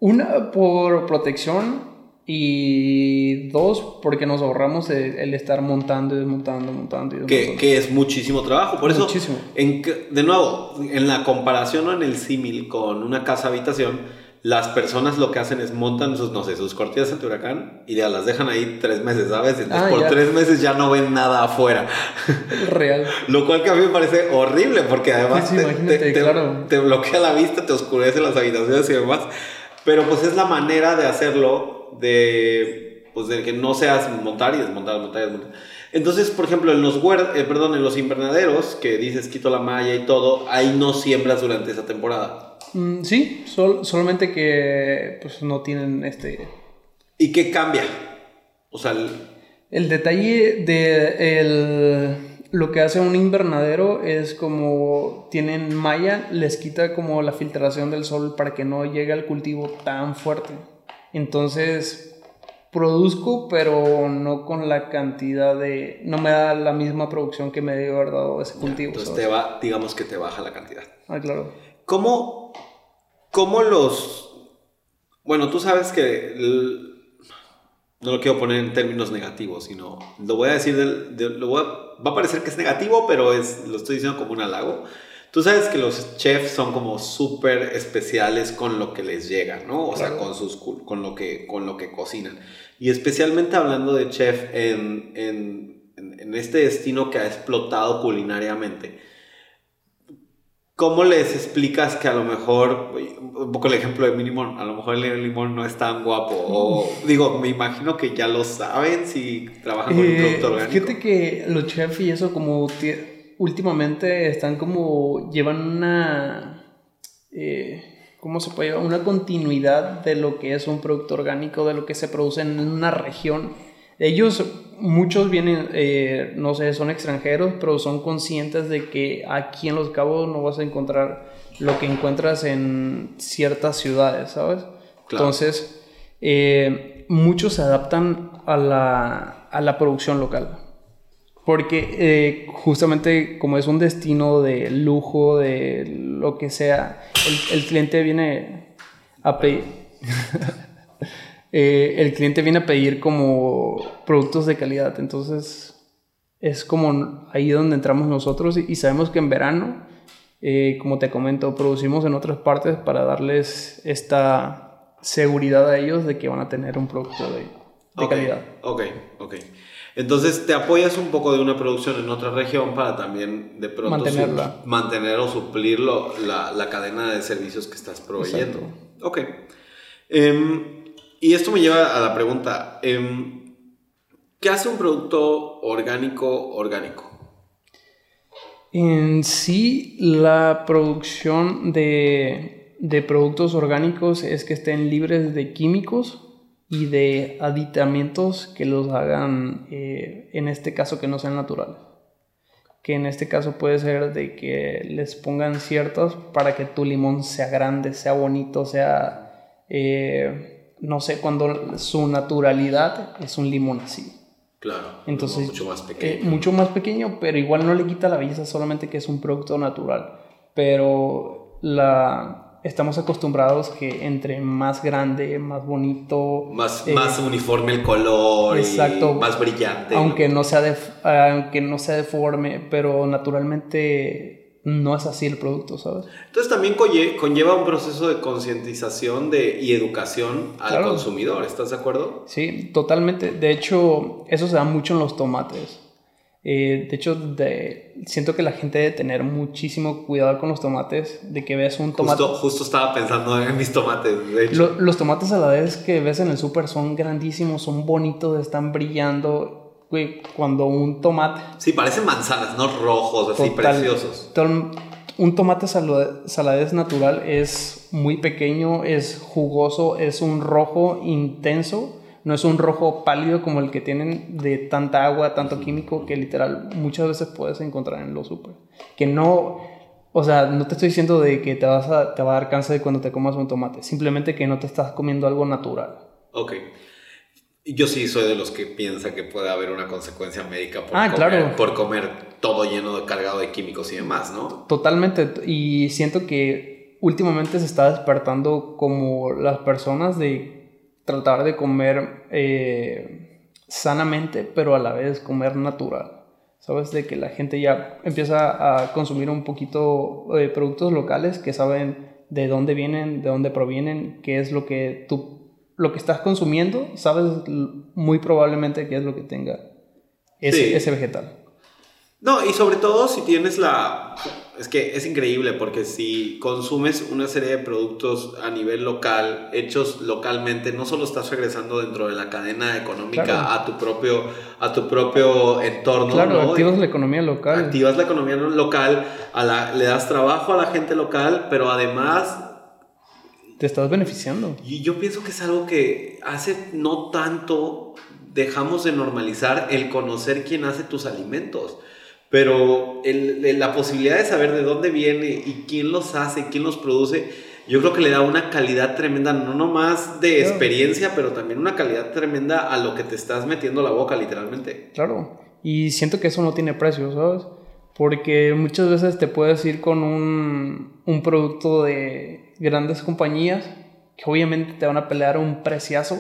Una, por protección y dos, porque nos ahorramos el, el estar montando y desmontando, montando y Que, desmontando. que es muchísimo trabajo. Por eso, Muchísimo. en que- de nuevo, en la comparación o en el símil con una casa habitación, las personas lo que hacen es montan sus, no sé, sus cortinas ante huracán y ya las dejan ahí tres meses, ¿sabes? Entonces, Ah, por ya. tres meses ya no ven nada afuera. Real. Lo cual que a mí me parece horrible porque además Sí, sí, te- te- claro. te bloquea la vista, te oscurece las habitaciones y demás. Pero pues es la manera de hacerlo de, pues de que no seas montar y desmontar, montar y desmontar. Entonces, por ejemplo, en los, eh, perdón, en los invernaderos, que dices quito la malla y todo, ahí no siembras durante esa temporada. Mm, sí, sol- solamente que pues no tienen este... ¿Y qué cambia? O sea, el- El detalle de el- lo que hace un invernadero es como tienen malla, les quita como la filtración del sol para que no llegue al cultivo tan fuerte. Entonces produzco, pero no con la cantidad de... No me da la misma producción que me debe haber dado ese cultivo. entonces ¿sabes? te va, digamos que te baja la cantidad. Ah, claro. ¿Cómo, cómo los... Bueno, tú sabes que... el- no lo quiero poner en términos negativos, sino lo voy a decir, del, de- lo voy a- va a parecer que es negativo, pero es, lo estoy diciendo como un halago. Tú sabes que los chefs son como súper especiales con lo que les llega, ¿no? O sea, Claro. con, sus, con, lo que, con lo que cocinan. Y especialmente hablando de chef en, en, en- este destino que ha explotado culinariamente. ¿Cómo les explicas que a lo mejor, un poco el ejemplo de mi limón, a lo mejor el limón no es tan guapo? O digo, me imagino que ya lo saben si trabajan con un Eh, producto orgánico. Fíjate que los chefs y eso como últimamente están como llevan una eh, ¿cómo se puede llevar? Una continuidad de lo que es un producto orgánico, de lo que se produce en una región. Ellos, muchos vienen, eh, no sé, son extranjeros, pero son conscientes de que aquí en Los Cabos no vas a encontrar lo que encuentras en ciertas ciudades, ¿sabes? Claro. Entonces, eh, muchos se adaptan a la, a la producción local. Porque eh, justamente como es un destino de lujo, de lo que sea, el, el cliente viene a pedir... eh, el cliente viene a pedir como productos de calidad. Entonces es como ahí donde entramos nosotros y, y sabemos que en verano, eh, como te comento, producimos en otras partes para darles esta seguridad a ellos de que van a tener un producto de, de Ok, calidad. Ok, ok. Entonces te apoyas un poco de una producción en otra región para también de pronto Mantenerla. mantener o suplir lo- la, la cadena de servicios que estás proveyendo. Exacto. Ok. Em, y esto me lleva a la pregunta, em, ¿qué hace un producto orgánico orgánico? En sí, la producción de, de productos orgánicos es que estén libres de químicos y de aditamentos que los hagan, eh, en este caso, que no sean naturales. Que en este caso puede ser de que les pongan ciertos para que tu limón sea grande, sea bonito, sea, eh, no sé, cuando su naturalidad es un limón así. Claro. Entonces, mucho más eh, pequeño. mucho más pequeño, pero igual no le quita la belleza, solamente que es un producto natural. Pero la, estamos acostumbrados que entre más grande, más bonito, más, eh, más uniforme el color exacto. y más brillante. aunque no sea def- aunque no sea deforme, pero naturalmente no es así el producto, ¿sabes? Entonces también conlle- conlleva un proceso de concientización de, y educación al Claro. consumidor, ¿estás de acuerdo? Sí, totalmente. De hecho, eso se da mucho en los tomates. Eh, de hecho, de- siento que la gente debe tener muchísimo cuidado con los tomates, de que ves un tomate... Justo, justo estaba pensando en mis tomates, de hecho. Lo- los tomates a la vez que ves en el súper son grandísimos, son bonitos, están brillando. Güey, cuando un tomate... Sí, parecen manzanas, no rojos, así total- preciosos. un tomate saladez natural es muy pequeño, es jugoso, es un rojo intenso. No es un rojo pálido como el que tienen de tanta agua, tanto químico, que literal muchas veces puedes encontrar en los súper. Que no, o sea, no te estoy diciendo de que te, vas a, te va a dar cáncer de cuando te comas un tomate, simplemente que no te estás comiendo algo natural. Ok. Yo sí soy de los que piensa que puede haber una consecuencia médica por, Ah, comer, claro. por comer todo lleno de cargado de químicos y demás, ¿no? Totalmente, y siento que últimamente se está despertando como las personas de tratar de comer eh, sanamente, pero a la vez comer natural. ¿Sabes? De que la gente ya empieza a consumir un poquito de productos locales que saben de dónde vienen, de dónde provienen, qué es lo que tú, lo que estás consumiendo, sabes muy probablemente qué es lo que tenga ese, Sí. ese vegetal. No, y sobre todo si tienes la... Es que es increíble porque si consumes una serie de productos a nivel local, hechos localmente, no solo estás regresando dentro de la cadena económica Claro. a, tu propio, a tu propio entorno. claro, ¿no? activas la economía local. Activas la economía local, a la, le das trabajo a la gente local, pero además Te estás beneficiando. y yo pienso que es algo que hace no tanto dejamos de normalizar el conocer quién hace tus alimentos. Pero el- el- la posibilidad de saber de dónde viene y quién los hace, quién los produce, yo creo que le da una calidad tremenda, no nomás de experiencia, pero también una calidad tremenda a lo que te estás metiendo la boca, literalmente. Claro. Y siento que eso no tiene precio, ¿sabes? Porque muchas veces te puedes ir con un, un producto de grandes compañías que obviamente te van a pelear un preciazo.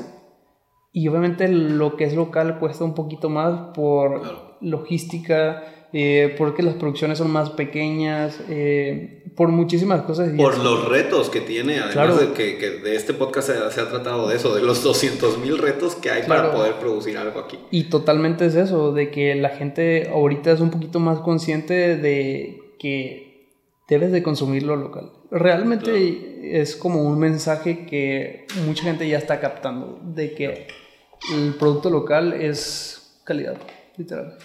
Y obviamente lo que es local cuesta un poquito más por Claro. logística, eh, porque las producciones son más pequeñas, eh, por muchísimas cosas. Por los retos que tiene, además Claro. de que, que de este podcast se, se ha tratado de eso, de los 200 mil retos que hay para poder producir algo aquí. Y totalmente es eso, de que la gente ahorita es un poquito más consciente de que debes de consumir lo local. Realmente es como un mensaje que mucha gente ya está captando, de que el producto local es calidad, literal.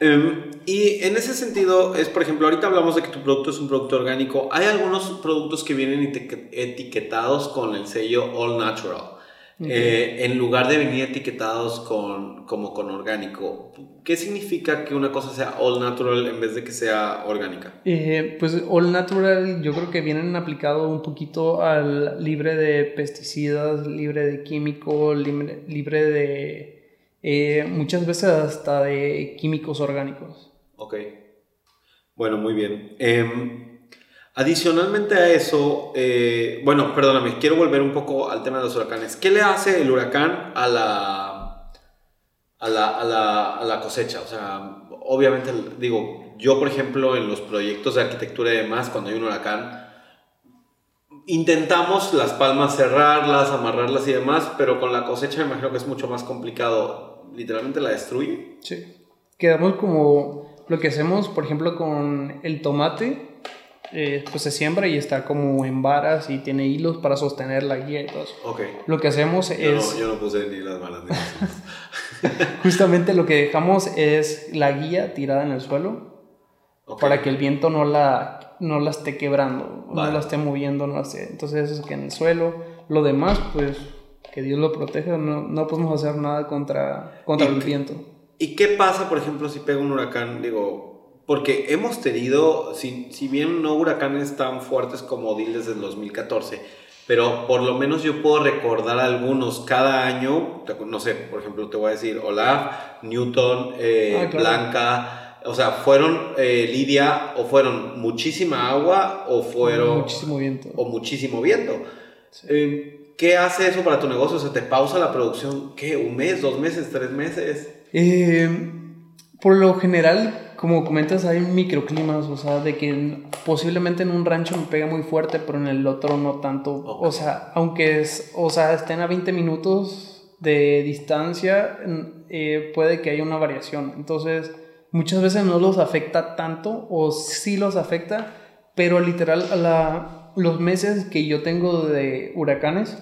Em, y en ese sentido, es por ejemplo, ahorita hablamos de que tu producto es un producto orgánico. Hay algunos productos que vienen etiquet- etiquetados con el sello All Natural. eh, en lugar de venir etiquetados con, como con orgánico. ¿Qué significa que una cosa sea all natural en vez de que sea orgánica? Eh, pues All Natural yo creo que vienen aplicado un poquito al libre de pesticidas, libre de químicos, libre, libre de eh, muchas veces hasta de químicos orgánicos. Ok. Bueno, muy bien. Em, adicionalmente a eso, eh, bueno, perdóname, quiero volver un poco al tema de los huracanes. ¿Qué le hace el huracán a la, a la, a la, a la cosecha? O sea, obviamente, digo, yo por ejemplo en los proyectos de arquitectura y demás, cuando hay un huracán, intentamos las palmas cerrarlas, amarrarlas y demás, pero con la cosecha me imagino que es mucho más complicado. Literalmente la destruye. Sí. Quedamos como lo que hacemos, por ejemplo, con el tomate, eh, pues se siembra y está como en varas y tiene hilos para sostener la guía y todo eso. Ok. Lo que hacemos Yo, es, no, yo no puse ni las malas ni justamente lo que dejamos es la guía tirada en el suelo Ok. para que el viento no la, no la esté quebrando, Vale. no la esté moviendo, no la esté. Entonces eso es que en el suelo, lo demás, pues que Dios lo proteja, no, no podemos hacer nada contra, contra ¿Y el viento. ¿Y qué pasa, por ejemplo, si pega un huracán? Digo, porque hemos tenido, si, si bien no huracanes tan fuertes como Odile desde el 2014, pero por lo menos yo puedo recordar algunos cada año, no sé, por ejemplo, te voy a decir Olaf, Newton, eh, Ah, claro. Blanca, o sea, fueron eh, Lidia o fueron muchísima agua o fueron Muchísimo viento. o muchísimo viento. Eh, ¿Qué hace eso para tu negocio? ¿Se te pausa la producción? ¿Qué? ¿Un mes, dos meses, tres meses? Eh, por lo general, como comentas, hay microclimas, o sea, de que en- posiblemente en un rancho me pega muy fuerte, pero en el otro no tanto. O sea, aunque es, o sea, estén a 20 minutos de distancia, eh, puede que haya una variación. Entonces, muchas veces no los afecta tanto, o sí los afecta, pero literal, a la, los meses que yo tengo de huracanes,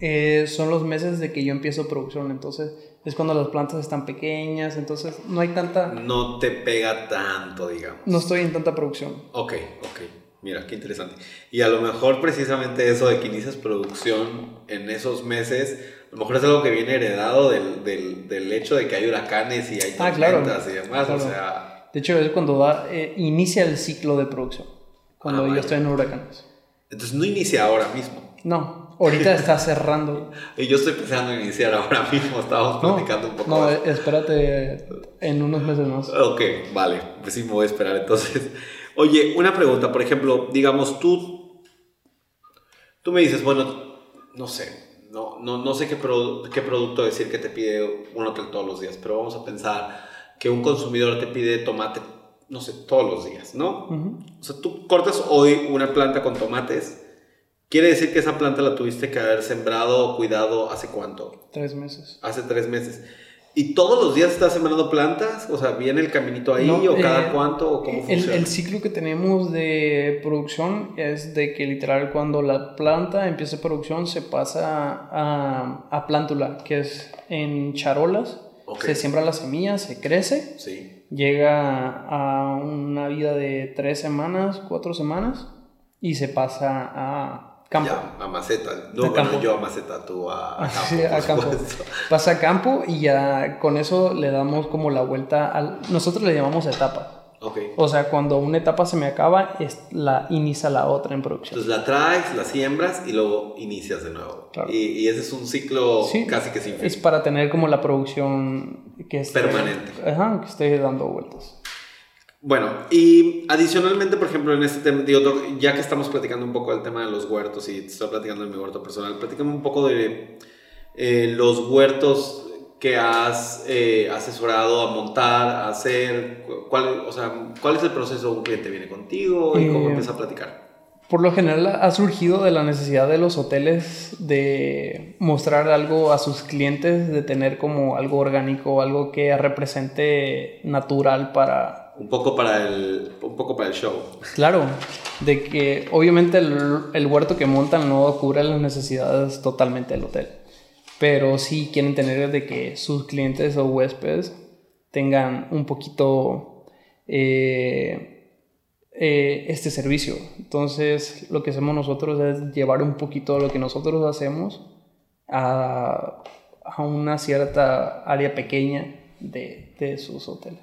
eh, son los meses de que yo empiezo producción, entonces es cuando las plantas están pequeñas, entonces no hay tanta, No te pega tanto, digamos. no estoy en tanta producción. Ok, ok. Mira, qué interesante. Y a lo mejor precisamente eso de que inicias producción en esos meses, a lo mejor es algo que viene heredado del, del, del hecho de que hay huracanes y hay Ah, claro. tormentas y demás. Claro. O sea, De hecho, es cuando da, eh, inicia el ciclo de producción, cuando Ah, yo estoy en huracanes. entonces no inicia ahora mismo. No, ahorita está cerrando. Y yo estoy pensando en iniciar ahora mismo, estábamos No, platicando un poco no, más. espérate en unos meses más. Ok, vale, pues sí me voy a esperar entonces. Oye, una pregunta, por ejemplo, digamos tú, tú me dices, bueno, no sé, no, no, no sé qué, produ- qué producto decir que te pide un hotel todos los días, pero vamos a pensar que un consumidor te pide tomate, no sé, todos los días, ¿no? O sea, tú cortas hoy una planta con tomates, quiere decir que esa planta la tuviste que haber sembrado o cuidado hace cuánto? Tres meses. Hace tres meses. ¿Y todos los días estás sembrando plantas? O sea, ¿viene el caminito ahí No, o cada eh, cuánto o cómo funciona? el ciclo que tenemos de producción es de que literal cuando la planta empieza producción se pasa a, a plántula, que es en charolas, se siembra la semilla, se crece, Sí. Llega a una vida de tres semanas, cuatro semanas y se pasa a campo. Ya, a maceta. No, A bueno, campo. yo a maceta, tú a, a campo. Sí, a campo. Pasa a campo y ya con eso le damos como la vuelta al... Nosotros le llamamos etapa. O sea, cuando una etapa se me acaba, es la inicia la otra en producción. Entonces la traes, la siembras y luego inicias de nuevo. Claro. Y, y ese es un ciclo Sí, casi que sin fin. Es para tener como la producción que esté, Permanente. Ajá, que esté dando vueltas. Bueno, y adicionalmente, por ejemplo, en este tema, digo, ya que estamos platicando un poco del tema de los huertos y te estoy platicando de mi huerto personal, platícame un poco de eh, los huertos que has eh, asesorado a montar, a hacer, cu- cuál, o sea, cuál es el proceso, un cliente viene contigo y cómo Eh, empieza a platicar. Por lo general ha surgido de la necesidad de los hoteles de mostrar algo a sus clientes, de tener como algo orgánico, algo que represente natural para, Un poco para el, un poco para el show. Claro, de que obviamente el, el huerto que montan no cubre las necesidades totalmente del hotel, pero sí quieren tener de que sus clientes o huéspedes tengan un poquito eh, eh, este servicio. Entonces lo que hacemos nosotros es llevar un poquito lo que nosotros hacemos a, a una cierta área pequeña de, de sus hoteles.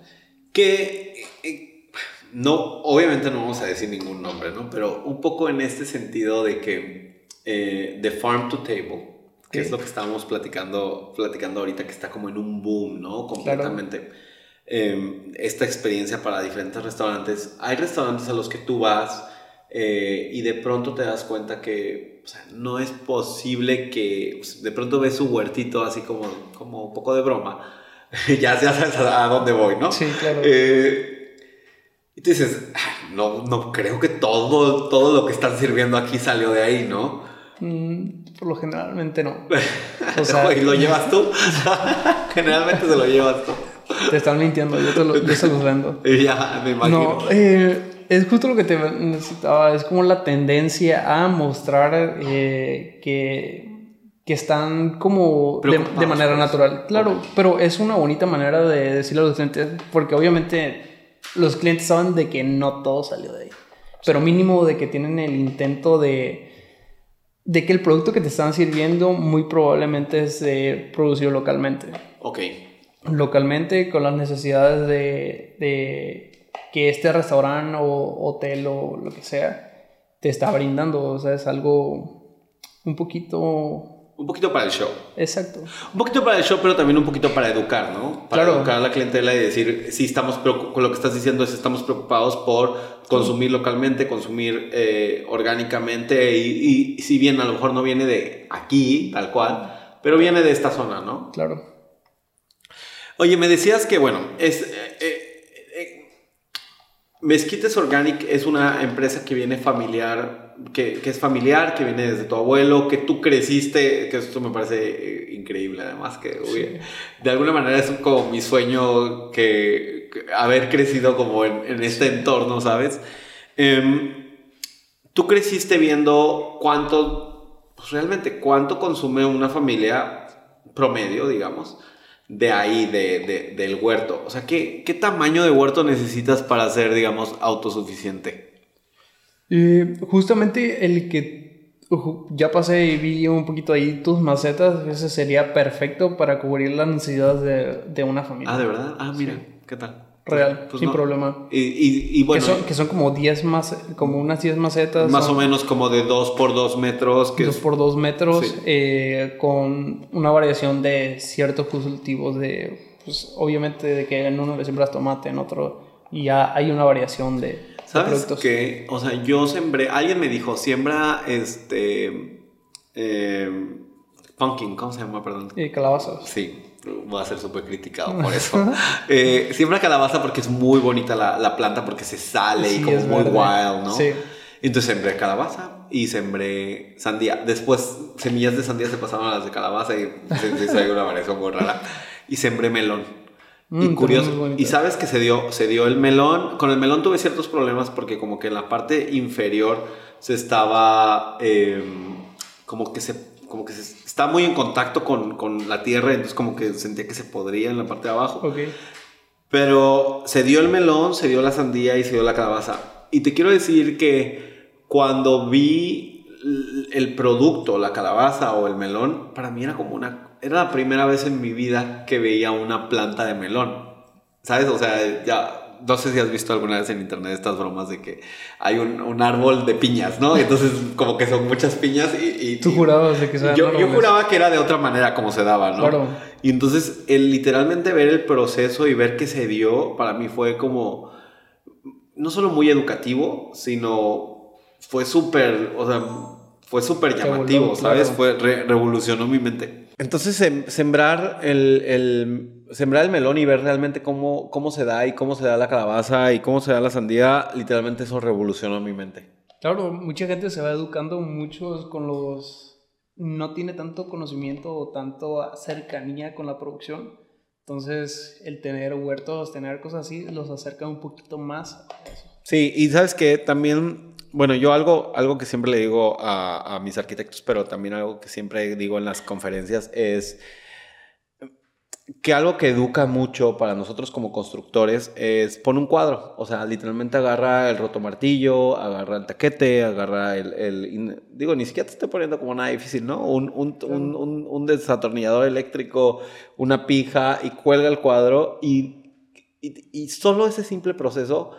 Que eh, no, obviamente no vamos a decir ningún nombre, ¿no? Pero un poco en este sentido de que de farm to table, que es lo que estábamos platicando, platicando ahorita, que está como en un boom, ¿no? Completamente. Eh, esta experiencia para diferentes restaurantes. Hay restaurantes a los que tú vas eh, y de pronto te das cuenta que o sea, no es posible que pues, de pronto ves su huertito así como, como un poco de broma. ya, ya sabes a, dónde voy, ¿no? Sí, claro. Eh, y tú dices, "Ay, no, no creo que todo, todo lo que están sirviendo aquí salió de ahí, ¿no? Mm, por lo generalmente no. O sea, ¿Y lo llevas tú? Generalmente se lo llevas tú. te están mintiendo, yo, te lo- yo se los vendo. Ya, me imagino. No, eh, es justo lo que te necesitaba, es como la tendencia a mostrar eh, que, que están como de, manera por eso. natural. Claro, pero es una bonita manera de decirle a los clientes, porque obviamente los clientes saben de que no todo salió de ahí, pero mínimo de que tienen el intento de de que el producto que te están sirviendo muy probablemente es eh, producido localmente. Ok. Localmente con las necesidades de, de que este restaurante o hotel o lo que sea te está brindando. O sea, es algo un poquito Un poquito para el show. exacto. Un poquito para el show, pero también un poquito para educar, ¿no? Para Claro. educar a la clientela y decir, sí, estamos con lo que estás diciendo es estamos preocupados por consumir localmente, consumir eh, orgánicamente y, y si bien a lo mejor no viene de aquí, tal cual, pero viene de esta zona, ¿no? Claro. Oye, me decías que, bueno, es... eh, eh, eh, Mezquites Organic es una empresa que viene familiar, que, que es familiar, que viene desde tu abuelo, que tú creciste, que esto me parece eh, increíble además, que uy, de alguna manera es como mi sueño que, que haber crecido como en, en este entorno, ¿sabes? Em, tú creciste viendo cuánto, pues realmente cuánto consume una familia promedio, digamos, de ahí, de, de- del huerto. O sea, ¿qué, ¿qué tamaño de huerto necesitas para ser, digamos, autosuficiente? Eh, justamente el que ya pasé y vi un poquito ahí tus macetas, ese sería perfecto para cubrir las necesidades de, de una familia. Ah, ¿de verdad? Ah, mira, ¿qué tal? Real, Pues sin no. problema. Y, y- y bueno, que, son, que son como 10 más, como unas 10 macetas. más o menos como de 2 por 2 metros. Que dos es- por 2 metros, Sí. eh, con una variación de ciertos cultivos de, pues obviamente de que en uno le siembras tomate, en otro, y ya hay una variación de ¿Sabes qué? O sea, yo sembré, alguien me dijo, siembra este... eh, pumpkin, ¿cómo se llama? Perdón. Eh, calabazas. Sí, voy a ser súper criticado por eso. Eh, siembra calabaza porque es muy bonita la, la planta, porque se sale y como es muy verde. wild, ¿no? Sí. Entonces sembré calabaza y sembré sandía. Después semillas de sandía se pasaron a las de calabaza y se, se hizo una variación muy rara. Y sembré melón. Mm, y curioso. Y sabes que se dio, se dio el melón. Con el melón tuve ciertos problemas porque como que en la parte inferior se estaba eh, como que se como que se, está muy en contacto con, con la tierra, entonces como que sentía que se podría en la parte de abajo. Pero se dio el melón, se dio la sandía y se dio la calabaza. Y te quiero decir que cuando vi el producto, la calabaza o el melón, para mí era como una... Era la primera vez en mi vida que veía una planta de melón. ¿Sabes? O sea, ya... No sé si has visto alguna vez en internet estas bromas de que hay un, un árbol de piñas, ¿no? Entonces como que son muchas piñas y... y- Tú jurabas de que sean yo, juraba que era de otra manera como se daba, ¿no? Claro. Y entonces, el literalmente ver el proceso y ver que se dio, para mí fue como, no solo muy educativo, sino fue súper, o sea, fue súper Se llamativo, ¿sabes? claro. Fue, re- revolucionó mi mente. Entonces, sem- sembrar el, el- sembrar el melón y ver realmente cómo, cómo se da y cómo se da la calabaza y cómo se da la sandía, literalmente eso revolucionó mi mente. Claro, mucha gente se va educando muchos con los... No tiene tanto conocimiento o tanto cercanía con la producción. Entonces, el tener huertos, tener cosas así, los acerca un poquito más a eso. Sí, y sabes que también, bueno, yo algo, algo que siempre le digo a, a mis arquitectos, pero también algo que siempre digo en las conferencias es que algo que educa mucho para nosotros como constructores es pon un cuadro, o sea, literalmente agarra el rotomartillo, agarra el taquete, agarra el, digo, ni siquiera te estoy poniendo como nada difícil, ¿no? Un, un, un, un- un desatornillador eléctrico, una pija y cuelga el cuadro y, y, y solo ese simple proceso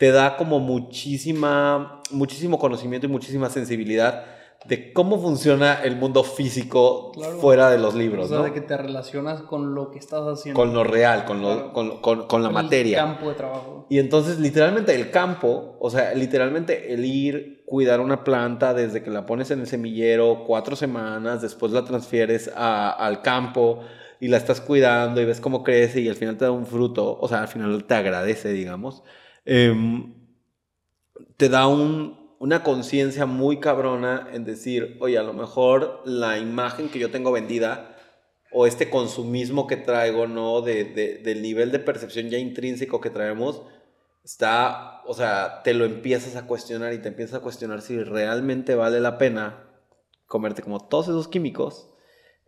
te da como muchísima, muchísimo conocimiento y muchísima sensibilidad de cómo funciona el mundo físico Claro. fuera de los libros, o sea, ¿no? de que te relacionas con lo que estás haciendo. Con lo real, con, lo, Claro. con, con- con la el materia. campo de trabajo. Y entonces, literalmente, el campo, o sea, literalmente el ir, cuidar una planta desde que la pones en el semillero cuatro semanas, después la transfieres a- al campo y la estás cuidando y ves cómo crece y al final te da un fruto, o sea, al final te agradece, digamos, em, te da un- una conciencia muy cabrona en decir, oye, a lo mejor la imagen que yo tengo vendida o este consumismo que traigo, ¿no? De, de- del nivel de percepción ya intrínseco que traemos, está, o sea, te lo empiezas a cuestionar y te empiezas a cuestionar si realmente vale la pena comerte como todos esos químicos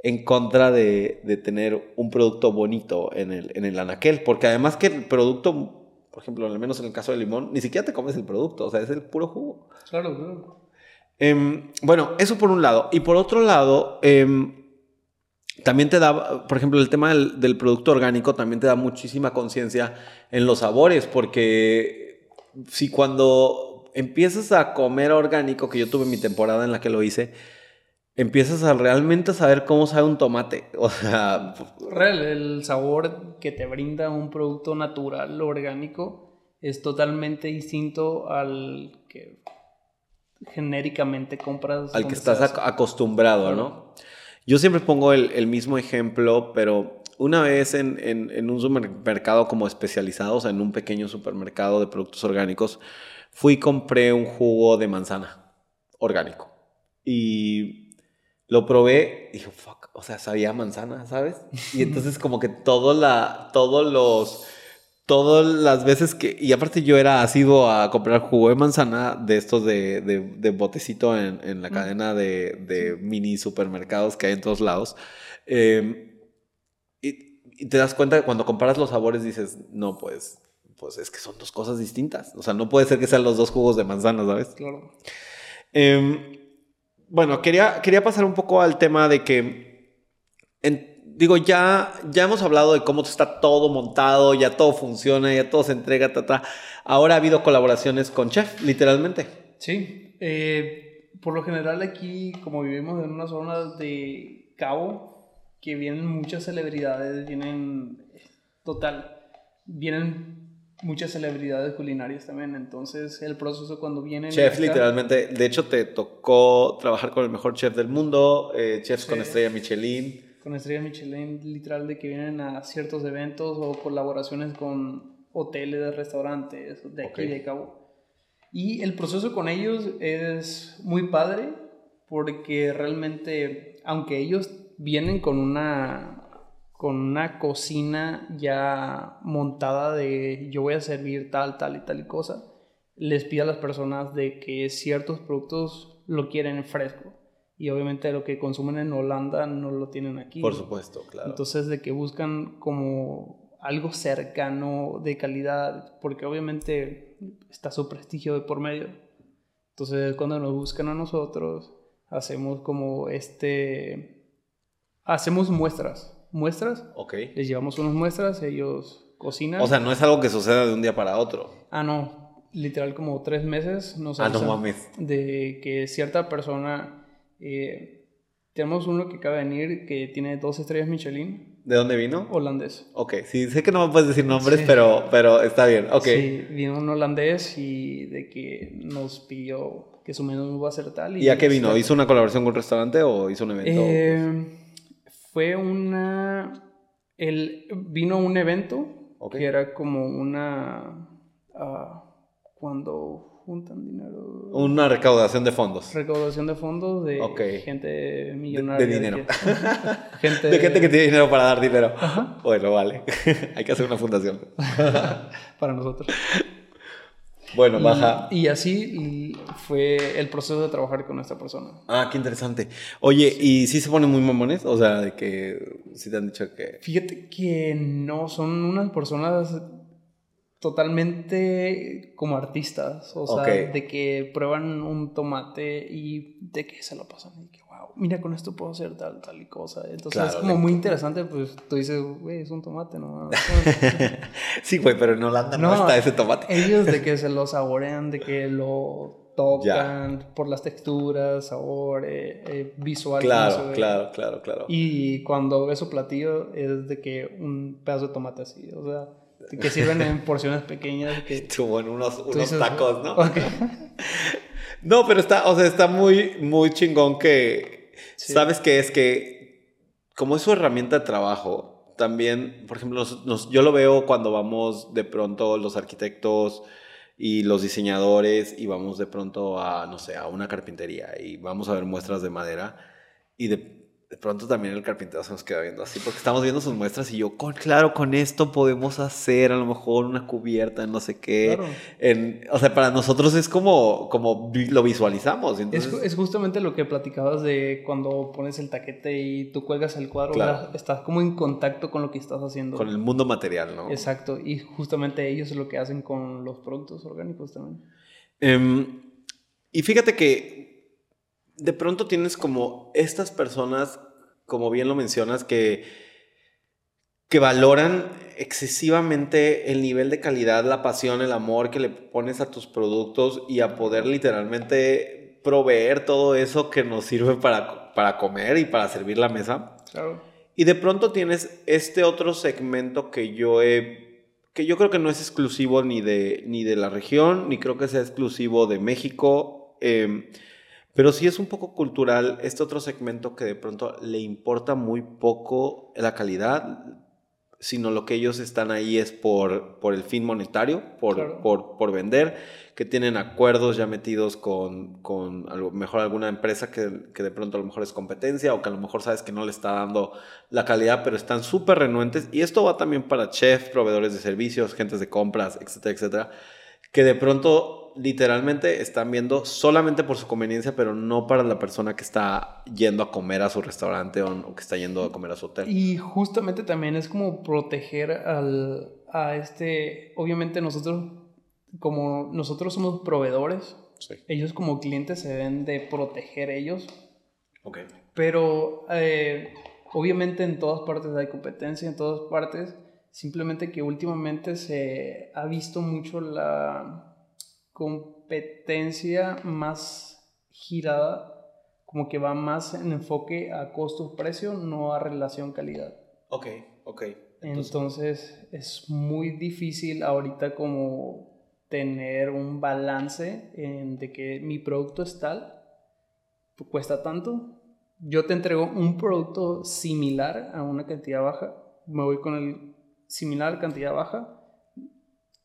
en contra de, de tener un producto bonito en el, en el anaquel. Porque además que el producto, por ejemplo, al menos en el caso del limón, ni siquiera te comes el producto, o sea, es el puro jugo. Claro, claro. Em, bueno, eso por un lado. Y por otro lado, em, también te da, por ejemplo, el tema del, del producto orgánico también te da muchísima conciencia en los sabores, porque si cuando empiezas a comer orgánico, que yo tuve mi temporada en la que lo hice, empiezas a realmente saber cómo sabe un tomate. O sea, Real, el sabor que te brinda un producto natural orgánico es totalmente distinto al que genéricamente compras. al que estás ac- acostumbrado, ¿no? Yo siempre pongo el, el mismo ejemplo, pero una vez en, en- en un supermercado como especializado, o sea, en un pequeño supermercado de productos orgánicos, fui y compré un jugo de manzana orgánico. Y lo probé y dije, fuck, o sea, sabía manzana, ¿sabes? Y entonces como que todo la, todos los, todas las veces que, y aparte yo era asiduo a comprar jugo de manzana de estos de, de, de botecito en, en la cadena de, de mini supermercados que hay en todos lados. Eh, y, y te das cuenta que cuando comparas los sabores dices, no, pues, pues es que son dos cosas distintas. O sea, no puede ser que sean los dos jugos de manzana, ¿sabes? Claro. Eh, bueno, quería, quería pasar un poco al tema de que, digo, ya, ya hemos hablado de cómo está todo montado, ya todo funciona, ya todo se entrega, ta, ta. Ahora ha habido colaboraciones con Chef, literalmente. Sí, eh, por lo general aquí, como vivimos en una zona de Cabo, que vienen muchas celebridades, vienen, total, vienen muchas celebridades culinarias también, entonces el proceso cuando vienen... Chef, acá- literalmente. De hecho, te tocó trabajar con el mejor chef del mundo, eh, chefs con Sí. estrella Michelin. Con estrella Michelin, literal, de que vienen a ciertos eventos o colaboraciones con hoteles, restaurantes de aquí Ok. de Cabo. Y el proceso con ellos es muy padre porque realmente, aunque ellos vienen con una con una cocina ya montada de yo voy a servir tal, tal y tal y cosa, les pide a las personas de que ciertos productos lo quieren fresco. Y obviamente lo que consumen en Holanda no lo tienen aquí. Por supuesto, claro. Entonces, de que buscan como algo cercano, de calidad, porque obviamente está su prestigio de por medio. Entonces, cuando nos buscan a nosotros, hacemos como este. Hacemos muestras. Muestras, ok. les llevamos unas muestras, ellos cocinan. O sea, no es algo que suceda de un día para otro. ah, no, literal, como tres meses nos Ah, no mames. de que cierta persona. eh, tenemos uno que acaba de venir que tiene dos estrellas Michelin, ¿De dónde vino? holandés. Ok, sí, sé que no me puedes decir nombres, Sí. pero, pero está bien. Ok. Sí, vino un holandés y de que nos pidió que su menú va a ser tal. ¿Y a qué vino? ¿Hizo una colaboración con un restaurante o hizo un evento? Eh, fue una... El, vino un evento que era como una... ah, cuando juntan dinero... Una recaudación de fondos. Recaudación de fondos de gente millonaria. de dinero. que- gente, De gente que tiene dinero para dar dinero. Bueno, vale. Hay que hacer una fundación. Para nosotros. Bueno, baja. Y así fue el proceso de trabajar con esta persona. Ah, qué interesante. Oye, ¿y sí se ponen muy mamones? O sea, de que sí te han dicho que... Fíjate que no, son unas personas totalmente como artistas, o sea, de que prueban un tomate y de que se lo pasan y que, mira, con esto puedo hacer tal, tal y cosa. Entonces Claro, es como muy interesante, pues tú dices, güey, es un tomate, ¿no? Sí, güey, pero en Holanda no, No, está ese tomate. Ellos de que se lo saborean, de que lo tocan por las texturas, sabor, eh, eh, visual. Claro, claro, claro, claro. Y cuando ves su platillo es de que un pedazo de tomate así, o sea, que sirven en porciones pequeñas. Que Como en unos, unos dices, tacos, ¿no? No, pero está, o sea, está muy, muy chingón que, ¿sabes qué? Es que, como es su herramienta de trabajo, también, por ejemplo, nos- yo lo veo cuando vamos de pronto los arquitectos y los diseñadores y vamos de pronto a, no sé, a una carpintería y vamos a ver muestras de madera y de, de pronto también el carpintero se nos queda viendo así porque estamos viendo sus muestras y yo, con, claro, con esto podemos hacer a lo mejor una cubierta, no sé qué. Claro. En- o sea, para nosotros es como, como lo visualizamos. Es, Entonces, es justamente lo que platicabas de cuando pones el taquete y tú cuelgas el cuadro, estás como en contacto con lo que estás haciendo. con el mundo material, ¿no? Exacto, y justamente ellos es lo que hacen con los productos orgánicos también. Em, y fíjate que de pronto tienes como estas personas, como bien lo mencionas, que, que valoran excesivamente el nivel de calidad, la pasión, el amor que le pones a tus productos y a poder literalmente proveer todo eso que nos sirve para, para comer y para servir la mesa. Claro. Y de pronto tienes este otro segmento que yo he que yo creo que no es exclusivo ni de, ni de la región, ni creo que sea exclusivo de México, em, pero sí es un poco cultural este otro segmento que de pronto le importa muy poco la calidad, sino lo que ellos están ahí es por, por el fin monetario, por, Claro. por, por vender, que tienen acuerdos ya metidos con, con a lo mejor alguna empresa que, que de pronto a lo mejor es competencia o que a lo mejor sabes que no le está dando la calidad, pero están súper renuentes. Y esto va también para chefs, proveedores de servicios, gentes de compras, etcétera, etcétera, que de pronto literalmente están viendo solamente por su conveniencia, pero no para la persona que está yendo a comer a su restaurante o, o que está yendo a comer a su hotel. Y justamente también es como proteger al, a este, obviamente nosotros, como nosotros somos proveedores, Sí. ellos como clientes se deben de proteger ellos, Ok. pero eh, obviamente en todas partes hay competencia, en todas partes, simplemente que últimamente se ha visto mucho la competencia más girada, como que va más en enfoque a costo-precio, no a relación calidad. Ok, ok. Entonces, es muy difícil ahorita como tener un balance en de que mi producto es tal, cuesta tanto, yo te entrego un producto similar a una cantidad baja, me voy con el similar cantidad baja,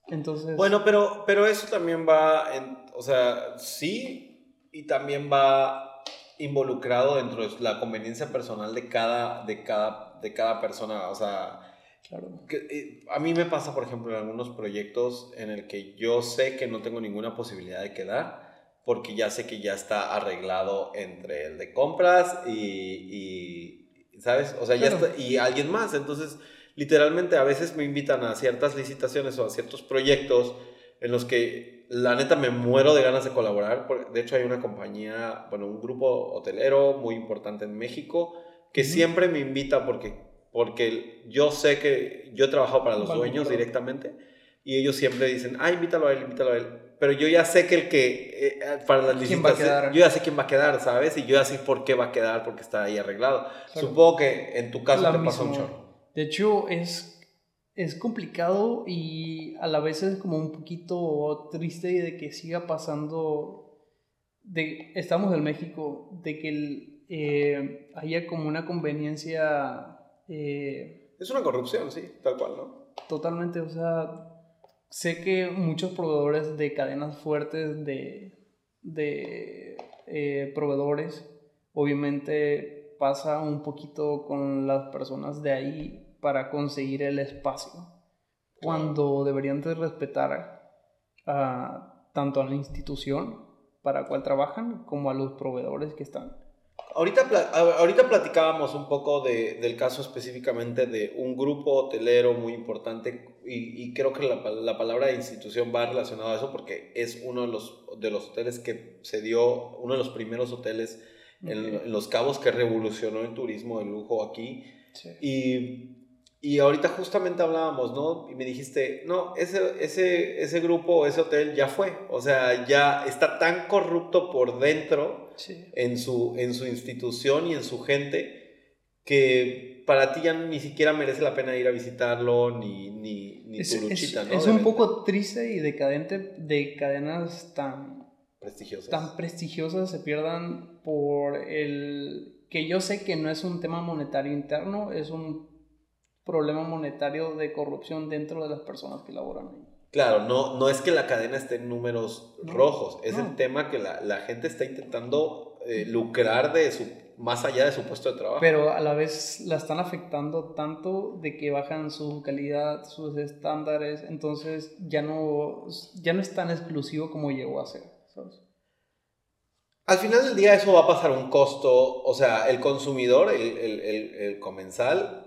entonces... Bueno, pero, pero eso también va, en, o sea, sí, y también va involucrado dentro de la conveniencia personal de cada, de cada, de cada persona, o sea, claro. que, eh, a mí me pasa, por ejemplo, en algunos proyectos en el que yo sé que no tengo ninguna posibilidad de quedar, porque ya sé que ya está arreglado entre el de compras y, y ¿sabes? O sea, ya está, y alguien más, entonces literalmente a veces me invitan a ciertas licitaciones o a ciertos proyectos en los que la neta me muero de ganas de colaborar. De hecho, hay una compañía, bueno, un grupo hotelero muy importante en México que siempre me invita porque, porque yo sé que yo he trabajado para los dueños directamente y ellos siempre dicen, ah, invítalo a él, invítalo a él. Pero yo ya sé que el que, eh, para las ¿Quién va a licitaciones, quedar? yo ya sé quién va a quedar, ¿sabes? Y yo ya sé por qué va a quedar, porque está ahí arreglado. Claro. Supongo que en tu caso La te un chorro. De hecho, es, es complicado y a la vez es como un poquito triste de que siga pasando. De, estamos en México, de que el, eh, haya como una conveniencia eh, Es una corrupción, sí, tal cual, ¿no? totalmente. O sea, sé que muchos proveedores de cadenas fuertes de, de eh, proveedores, obviamente pasa un poquito con las personas de ahí para conseguir el espacio, cuando deberían de respetar a, tanto a la institución para cual trabajan como a los proveedores que están. Ahorita, ahorita platicábamos un poco de- del caso específicamente de un grupo hotelero muy importante y, y creo que la, la palabra institución va relacionada a eso porque es uno de los, de los hoteles que se dio, uno de los primeros hoteles en, Ok. en Los Cabos que revolucionó el turismo de lujo aquí. Sí. Y, y ahorita justamente hablábamos, ¿no? Y me dijiste, no, ese, ese, ese grupo, ese hotel ya fue. O sea, ya está tan corrupto por dentro Sí. en su, en su institución y en su gente que para ti ya ni siquiera merece la pena ir a visitarlo ni, ni, ni Es, tu es- luchita, ¿no? es un poco triste y decadente de cadenas tan prestigiosas. tan prestigiosas se pierdan por el que yo sé que no es un tema monetario interno, es un problema monetario de corrupción dentro de las personas que laboran ahí. Claro, no, no es que la cadena esté en números No, rojos, es no. el tema que la, la gente está intentando eh, lucrar de su, más allá de su puesto de trabajo. Pero a la vez la están afectando tanto de que bajan su calidad, sus estándares, entonces ya no, ya no es tan exclusivo como llegó a ser. ¿sabes? Al final del día eso va a pasar un costo, o sea, el consumidor, el, el, el, el comensal,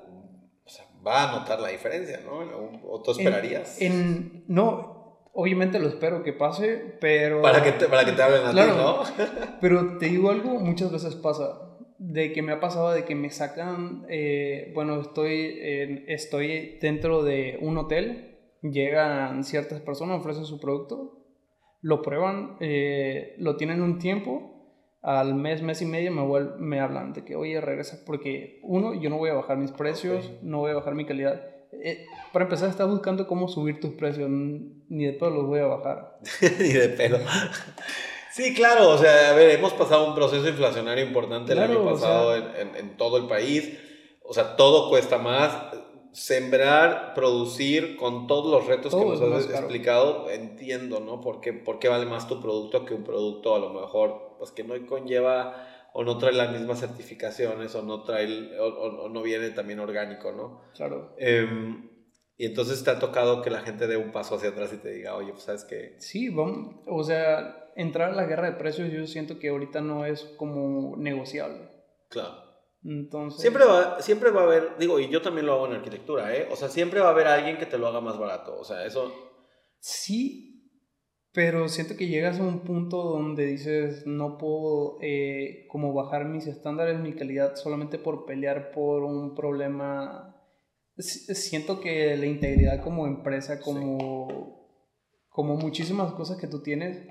va a notar la diferencia, ¿no? O tú esperarías. En, en- no, obviamente lo espero que pase, pero... Para que te, para que te hablen a Claro. ti, ¿no? Pero te digo algo, muchas veces pasa. De que me ha pasado de que me sacan, eh, bueno, estoy, en- estoy dentro de un hotel, llegan ciertas personas, ofrecen su producto, lo prueban, eh, lo tienen un tiempo, al mes, mes y medio me, vuel- me hablan de que, oye, regresa, porque uno, yo no voy a bajar mis precios, no voy a bajar mi calidad. Eh, para empezar, estás buscando cómo subir tus precios, ni de todo los voy a bajar. Ni de pedo. Sí, claro, o sea, a ver, hemos pasado un proceso inflacionario importante el año o pasado sea- en, en- en todo el país. O sea, todo cuesta más. Sembrar, producir, con todos los retos que nos has explicado, entiendo, ¿no? ¿Por qué, por qué vale más tu producto que un producto a lo mejor, pues que no conlleva o no trae las mismas certificaciones o no trae, o, o- o no viene también orgánico, ¿no? Claro. Em, y entonces te ha tocado que la gente dé un paso hacia atrás y te diga, oye, pues sabes que Sí, vamos, o sea, entrar a la guerra de precios yo siento que ahorita no es como negociable. Claro. Entonces, Siempre va, siempre va a haber, digo, y yo también lo hago en arquitectura, ¿eh? O sea, siempre va a haber alguien que te lo haga más barato. O sea, eso. sí, pero siento que llegas a un punto donde dices, no puedo eh, como bajar mis estándares, mi calidad solamente por pelear por un problema. Si- Siento que la integridad como empresa, como, como muchísimas cosas que tú tienes,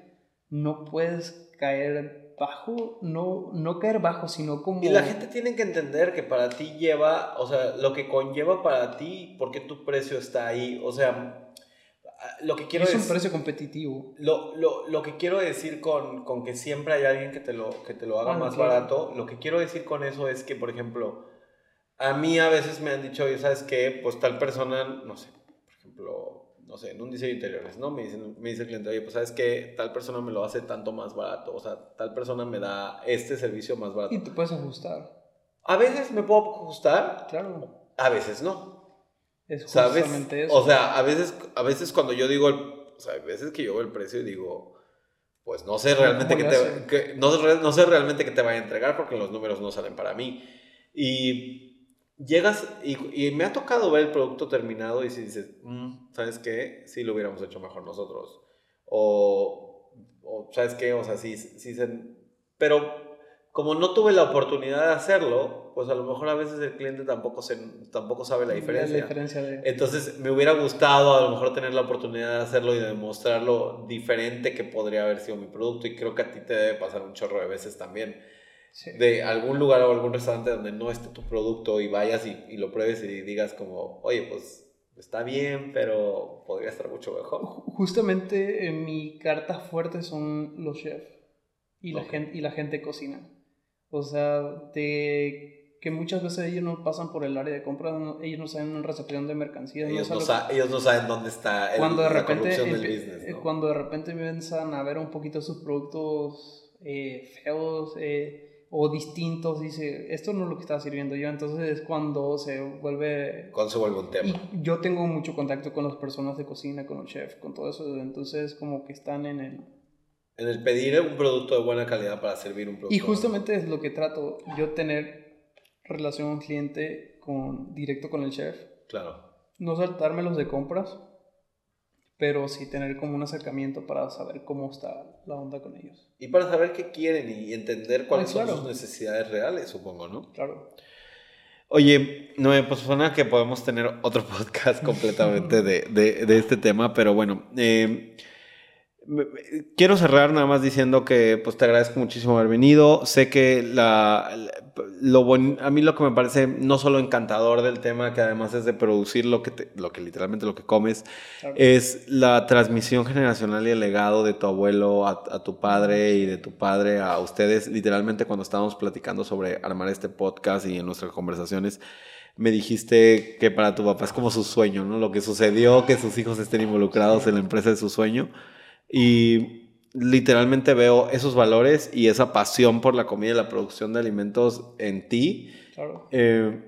no puedes caer bajo, no, no caer bajo, sino como... Y la gente tiene que entender que para ti lleva, o sea, lo que conlleva para ti, por qué tu precio está ahí. O sea, lo que quiero es un precio competitivo. Lo, lo, lo que quiero decir con, con que siempre hay alguien que te lo, que te lo haga Ah, más claro. barato, lo que quiero decir con eso es que, por ejemplo, a mí a veces me han dicho, oye, ¿sabes qué? Pues tal persona, no sé, por ejemplo, no sé, en un diseño de interiores, ¿no? Me, dicen, me dice el cliente, oye, pues ¿sabes qué? Tal persona me lo hace tanto más barato, o sea, tal persona me da este servicio más barato. Y te puedes ajustar. A veces me puedo ajustar, Claro. a veces no. Es ¿Sabes? justamente eso. O sea, a veces, a veces cuando yo digo, el, o sea, a veces que yo veo el precio y digo, pues no sé realmente que ¿Cómo te, que- no, no sé realmente qué te vaya a entregar porque los números no salen para mí. Y llegas y, y me ha tocado ver el producto terminado y si dices, "Mm, ¿sabes qué? Sí lo hubiéramos hecho mejor nosotros. O, o ¿sabes qué? O sea, sí, sí se... Pero como no tuve la oportunidad de hacerlo, pues a lo mejor a veces el cliente tampoco, se, tampoco sabe la diferencia. La diferencia de... Entonces me hubiera gustado a lo mejor tener la oportunidad de hacerlo y de demostrarlo diferente que podría haber sido mi producto y creo que a ti te debe pasar un chorro de veces también sí. de algún lugar o algún restaurante donde no esté tu producto y vayas y, y lo pruebes y digas como, oye, pues está bien, pero podría estar mucho mejor. Ju- Justamente eh, mi carta fuerte son los chefs y la, Ok. gente, y la gente cocina. O sea, de que muchas veces ellos no pasan por el área de compras, no- ellos no saben una recepción de mercancías. Ellos no, saben- sa- ellos no saben dónde está el- cuando de la repente del business. eh, ¿no? cuando de repente empiezan a ver un poquito sus productos eh, feos eh, o distintos dice esto no es lo que estaba sirviendo yo entonces es cuando se vuelve Cuando se vuelve un tema. y yo tengo mucho contacto con las personas de cocina con los chefs con todo eso entonces como que están en el En el pedir un producto de buena calidad para servir un producto. y justamente es lo que trato yo tener relación cliente con directo con el chef Claro. no saltármelos de compras, pero sí tener como un acercamiento para saber cómo está la onda con ellos. Y para saber qué quieren y entender cuáles Ah, son sus necesidades reales, supongo, ¿no? Claro. Oye, no, pues suena que podemos tener otro podcast completamente de, de- de este tema, pero bueno, eh, quiero cerrar nada más diciendo que pues te agradezco muchísimo haber venido. Sé que la, la- lo bon- a mí lo que me parece no solo encantador del tema, que además es de producir lo que, te- lo que literalmente lo que comes, es la transmisión generacional y el legado de tu abuelo a, a tu padre y de tu padre a ustedes. Literalmente cuando estábamos platicando sobre armar este podcast y en nuestras conversaciones, me dijiste que para tu papá es como su sueño, ¿no? Lo que sucedió, que sus hijos estén involucrados en la empresa de su sueño. Y literalmente veo esos valores y esa pasión por la comida y la producción de alimentos en ti. claro. Eh,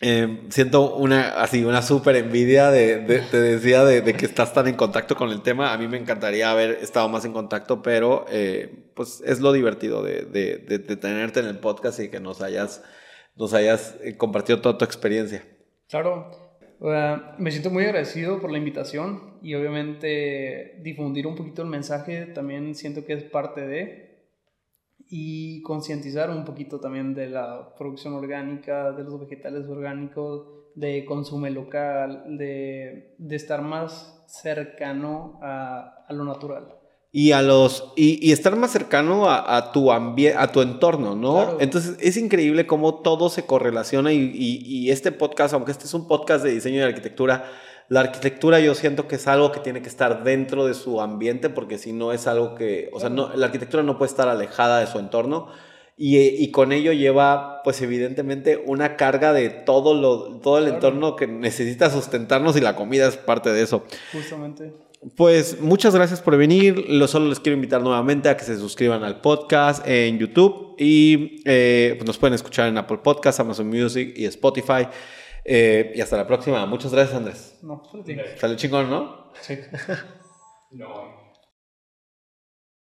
eh, siento una así una súper envidia de, de- te decía de, de que estás tan en contacto con el tema a mí me encantaría haber estado más en contacto pero eh, pues es lo divertido de, de- de- de tenerte en el podcast y que nos hayas nos hayas compartido toda tu experiencia Claro. Me siento muy agradecido por la invitación y obviamente difundir un poquito el mensaje también siento que es parte de y concientizar un poquito también de la producción orgánica, de los vegetales orgánicos, de consumo local, de, de estar más cercano a, a lo natural y a los y, estar más cercano a, tu ambiente a tu entorno no entonces es increíble cómo todo se correlaciona y, y, este podcast aunque este es un podcast de diseño y arquitectura la arquitectura yo siento que es algo que tiene que estar dentro de su ambiente porque si no es algo que o sea no, la arquitectura no puede estar alejada de su entorno y, y, con ello lleva, pues evidentemente, una carga de todo, lo, todo el entorno que necesita sustentarnos y la comida es parte de eso. Justamente. Pues muchas gracias por venir. Lo solo les quiero invitar nuevamente a que se suscriban al podcast en YouTube y eh, pues nos pueden escuchar en Apple Podcasts, Amazon Music y Spotify. Eh, y hasta la próxima. Muchas gracias, Andrés. No, Sale chingón, ¿no? Sí. no.